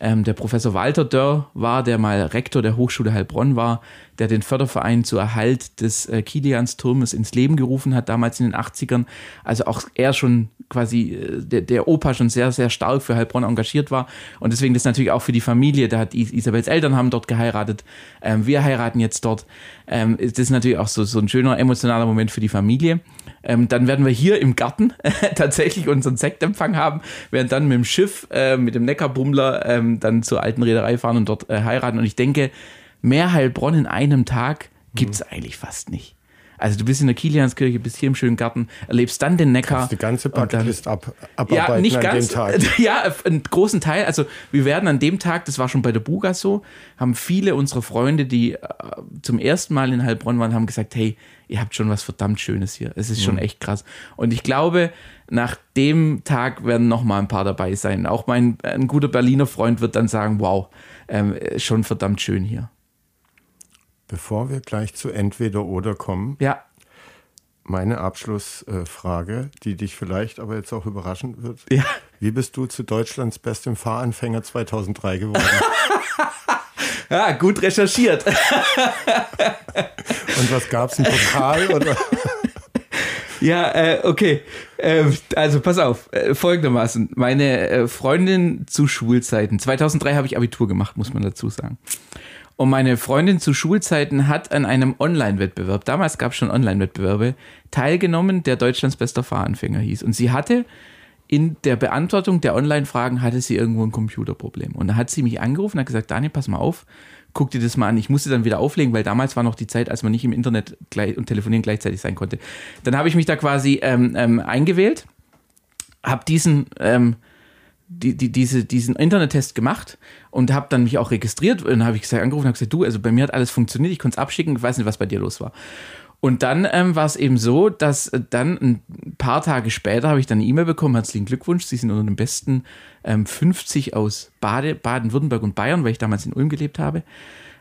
ähm, der Professor Walter Dörr war, der mal Rektor der Hochschule Heilbronn war, der den Förderverein zur Erhalt des äh, Kiliansturmes ins Leben gerufen hat, damals in den 80ern. Also auch er schon quasi, äh, der, der Opa schon sehr, sehr stark für Heilbronn engagiert war. Und deswegen das natürlich auch für die Familie. Da hat Isabels Eltern haben dort geheiratet. Ähm, wir heiraten jetzt dort. Ähm, das ist natürlich auch so, so ein schöner emotionaler Moment für die Familie. Ähm, dann werden wir hier im Garten tatsächlich unseren Sektempfang haben, werden dann mit dem Schiff, äh, mit dem Neckarbummler ähm, dann zur alten Reederei fahren und dort äh, heiraten. Und ich denke, mehr Heilbronn in einem Tag gibt es mhm. eigentlich fast nicht. Also du bist in der Kilianskirche, bist hier im schönen Garten, erlebst dann den Neckar. Kannst die ganze Bucketlist ab, abarbeiten ja, nicht an ganz, dem Tag. Ja, einen großen Teil. Also wir werden an dem Tag, das war schon bei der Buga so, haben viele unserer Freunde, die äh, zum ersten Mal in Heilbronn waren, haben gesagt, hey, ihr habt schon was verdammt Schönes hier. Es ist schon mhm. echt krass. Und ich glaube, nach dem Tag werden noch mal ein paar dabei sein. Auch mein ein guter Berliner Freund wird dann sagen, wow, ähm, schon verdammt schön hier. Bevor wir gleich zu entweder oder kommen, ja. meine Abschlussfrage, die dich vielleicht aber jetzt auch überraschen wird. Ja. Wie bist du zu Deutschlands bestem Fahranfänger 2003 geworden? ja, gut recherchiert. Und was gab es, ein Pokal oder? Ja, äh, okay. Äh, also pass auf, äh, folgendermaßen. Meine äh, Freundin zu Schulzeiten, 2003 habe ich Abitur gemacht, muss man dazu sagen. Und meine Freundin zu Schulzeiten hat an einem Online-Wettbewerb, damals gab es schon Online-Wettbewerbe, teilgenommen, der Deutschlands bester Fahranfänger hieß. Und sie hatte in der Beantwortung der Online-Fragen hatte sie irgendwo ein Computerproblem. Und da hat sie mich angerufen und hat gesagt, Daniel, pass mal auf, guck dir das mal an. Ich musste dann wieder auflegen, weil damals war noch die Zeit, als man nicht im Internet und telefonieren gleichzeitig sein konnte. Dann habe ich mich da quasi ähm, ähm, eingewählt, habe diesen ähm, die, die, diese, diesen Internettest gemacht und habe dann mich auch registriert und habe ich gesagt, angerufen und habe gesagt, du, also bei mir hat alles funktioniert, ich konnte es abschicken, ich weiß nicht, was bei dir los war. Und dann ähm, war es eben so, dass äh, dann ein paar Tage später habe ich dann eine E-Mail bekommen, herzlichen Glückwunsch, Sie sind unter den besten ähm, 50 aus Bade, Baden-Württemberg und Bayern, weil ich damals in Ulm gelebt habe.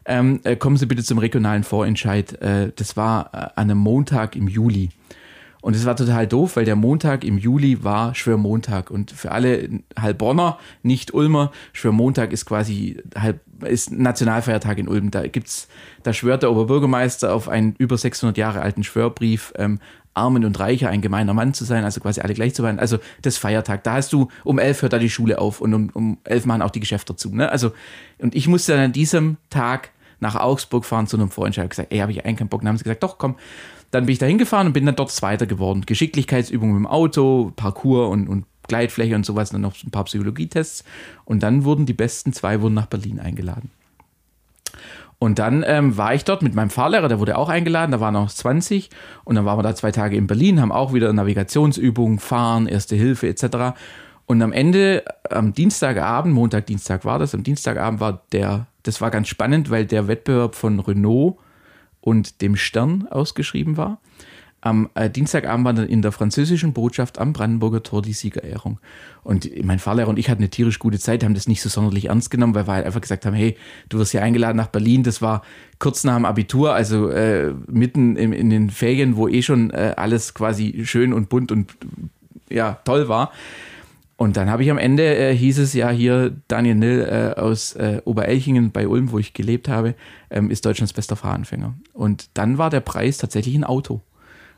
Ähm, äh, kommen Sie bitte zum regionalen Vorentscheid. Äh, das war äh, an einem Montag im Juli. Und es war total doof, weil der Montag im Juli war Schwörmontag. Und für alle Heilbronner, nicht Ulmer, Schwörmontag ist quasi halb, ist Nationalfeiertag in Ulm. Da gibt's, da schwört der Oberbürgermeister auf einen über 600 Jahre alten Schwörbrief, ähm, Armen und Reicher ein gemeiner Mann zu sein, also quasi alle gleich zu sein. Also das Feiertag. Da hast du um elf hört da die Schule auf und um, um elf machen auch die Geschäfte zu. Ne? Also, und ich musste dann an diesem Tag nach Augsburg fahren zu einem Vorentscheid. Ich habe gesagt, ey, habe ich eigentlich keinen Bock. Dann haben sie gesagt, doch, komm, dann bin ich da hingefahren und bin dann dort Zweiter geworden. Geschicklichkeitsübungen mit dem Auto, Parcours und, und Gleitfläche und sowas, dann noch ein paar Psychologietests. Und dann wurden die besten zwei wurden nach Berlin eingeladen. Und dann ähm, war ich dort mit meinem Fahrlehrer, der wurde auch eingeladen, da waren noch 20. Und dann waren wir da zwei Tage in Berlin, haben auch wieder Navigationsübungen, Fahren, Erste Hilfe etc. Und am Ende, am Dienstagabend, Montag, Dienstag war das, am Dienstagabend war der, das war ganz spannend, weil der Wettbewerb von Renault und dem Stern ausgeschrieben war. Am äh, Dienstagabend war dann in der französischen Botschaft am Brandenburger Tor die Siegerehrung. Und mein Fahrlehrer und ich hatten eine tierisch gute Zeit, haben das nicht so sonderlich ernst genommen, weil wir halt einfach gesagt haben, hey, du wirst hier eingeladen nach Berlin. Das war kurz nach dem Abitur, also äh, mitten in, in, den Ferien, wo eh schon äh, alles quasi schön und bunt und ja, toll war. Und dann habe ich am Ende, äh, hieß es ja hier, Daniel Nill äh, aus äh, Oberelchingen bei Ulm, wo ich gelebt habe, ähm, ist Deutschlands bester Fahranfänger. Und dann war der Preis tatsächlich ein Auto.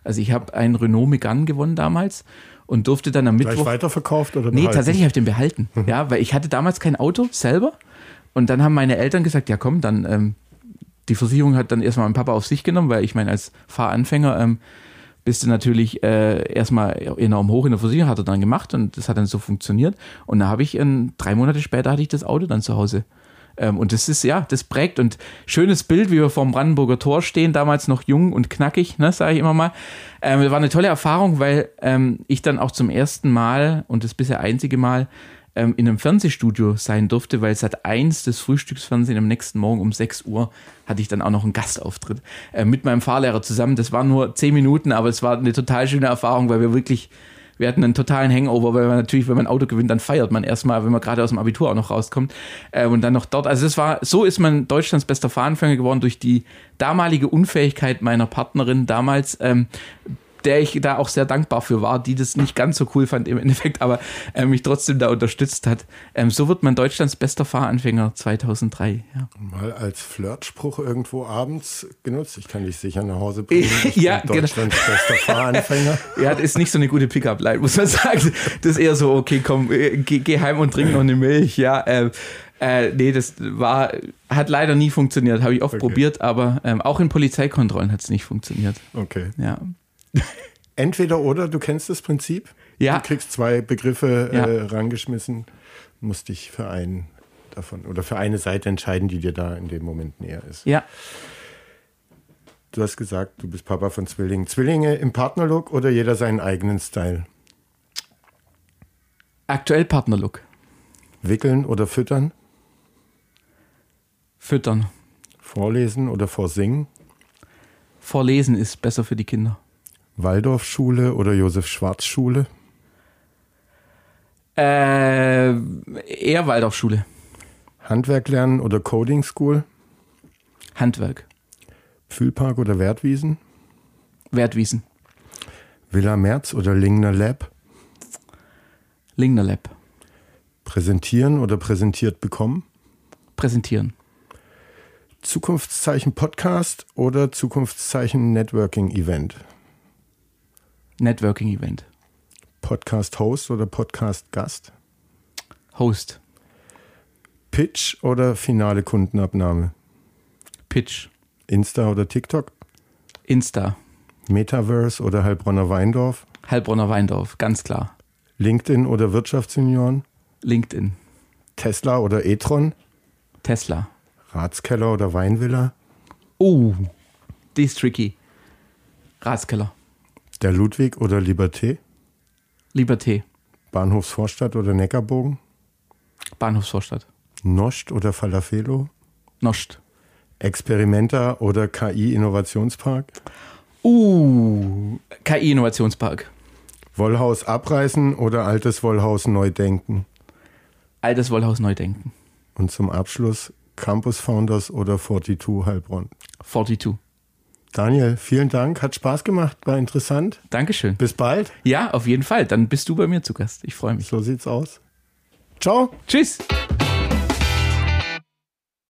Also ich habe einen Renault Megane gewonnen damals und durfte dann am Mittwoch... Gleich weiterverkauft oder behalten? Nee, tatsächlich habe ich den behalten. Mhm. Ja, weil ich hatte damals kein Auto selber. Und dann haben meine Eltern gesagt, ja komm, dann... Ähm, die Versicherung hat dann erstmal meinen Papa auf sich genommen, weil ich meine, als Fahranfänger... Ähm, bist du natürlich äh, erstmal enorm hoch in der Versicherung, hat er dann gemacht und das hat dann so funktioniert. Und da habe ich, in, drei Monate später hatte ich das Auto dann zu Hause. Ähm, und das ist, ja, das prägt und schönes Bild, wie wir vorm Brandenburger Tor stehen, damals noch jung und knackig, ne, sage ich immer mal. Ähm, war eine tolle Erfahrung, weil ähm, ich dann auch zum ersten Mal und das bisher einzige Mal ähm, in einem Fernsehstudio sein durfte, weil seit eins des Frühstücksfernsehen am nächsten Morgen um 6 Uhr hatte ich dann auch noch einen Gastauftritt äh, mit meinem Fahrlehrer zusammen. Das waren nur 10 Minuten, aber es war eine total schöne Erfahrung, weil wir wirklich wir hatten einen totalen Hangover, weil man natürlich, wenn man ein Auto gewinnt, dann feiert man erstmal, wenn man gerade aus dem Abitur auch noch rauskommt äh, und dann noch dort. Also es war, so ist man Deutschlands bester Fahranfänger geworden durch die damalige Unfähigkeit meiner Partnerin damals. Ähm, der ich da auch sehr dankbar für war, die das nicht ganz so cool fand im Endeffekt, aber äh, mich trotzdem da unterstützt hat. Ähm, so wird man Deutschlands bester Fahranfänger 2003. Ja. Mal als Flirtspruch irgendwo abends genutzt. Ich kann dich sicher nach Hause bringen. Ja. Deutschlands genau. bester Fahranfänger. ja, das ist nicht so eine gute Pickup-Line, muss man sagen. Das ist eher so, okay, komm, äh, geh, geh heim und trink noch eine Milch. Ja, äh, äh, nee, das war, hat leider nie funktioniert. Habe ich oft okay. probiert, aber ähm, auch in Polizeikontrollen hat es nicht funktioniert. Okay. Ja. Entweder oder, du kennst das Prinzip. Ja. Du kriegst zwei Begriffe ja. äh, rangeschmissen, musst dich für einen davon oder für eine Seite entscheiden, die dir da in dem Moment näher ist. Ja. Du hast gesagt, du bist Papa von Zwillingen. Zwillinge im Partnerlook oder jeder seinen eigenen Style? Aktuell Partnerlook. Wickeln oder füttern? Füttern. Vorlesen oder vorsingen? Vorlesen ist besser für die Kinder. Waldorfschule oder Josef Schwarz Schule? Äh, eher Waldorfschule. Handwerk lernen oder Coding School? Handwerk. Pfühlpark oder Wertwiesen? Wertwiesen. Villa Merz oder Lingner Lab? Lingner Lab. Präsentieren oder präsentiert bekommen? Präsentieren. Zukunftszeichen Podcast oder Zukunftszeichen Networking Event? Networking-Event. Podcast-Host oder Podcast-Gast? Host. Pitch oder finale Kundenabnahme? Pitch. Insta oder TikTok? Insta. Metaverse oder Heilbronner Weindorf? Heilbronner Weindorf, ganz klar. LinkedIn oder Wirtschaftsunion? LinkedIn. Tesla oder e-tron? Tesla. Ratskeller oder Weinvilla? Oh, die ist tricky. Ratskeller. Der Ludwig oder Liberté? Liberté. Bahnhofsvorstadt oder Neckarbogen? Bahnhofsvorstadt. Nost oder Falafelo? Nost. Experimenta oder KI-Innovationspark? Uh, KI-Innovationspark. Wollhaus abreißen oder altes Wollhaus neu denken? Altes Wollhaus neu denken. Und zum Abschluss Campus Founders oder 42 Heilbronn? 42. Daniel, vielen Dank. Hat Spaß gemacht, war interessant. Dankeschön. Bis bald. Ja, auf jeden Fall. Dann bist du bei mir zu Gast. Ich freue mich. So sieht's aus. Ciao. Tschüss.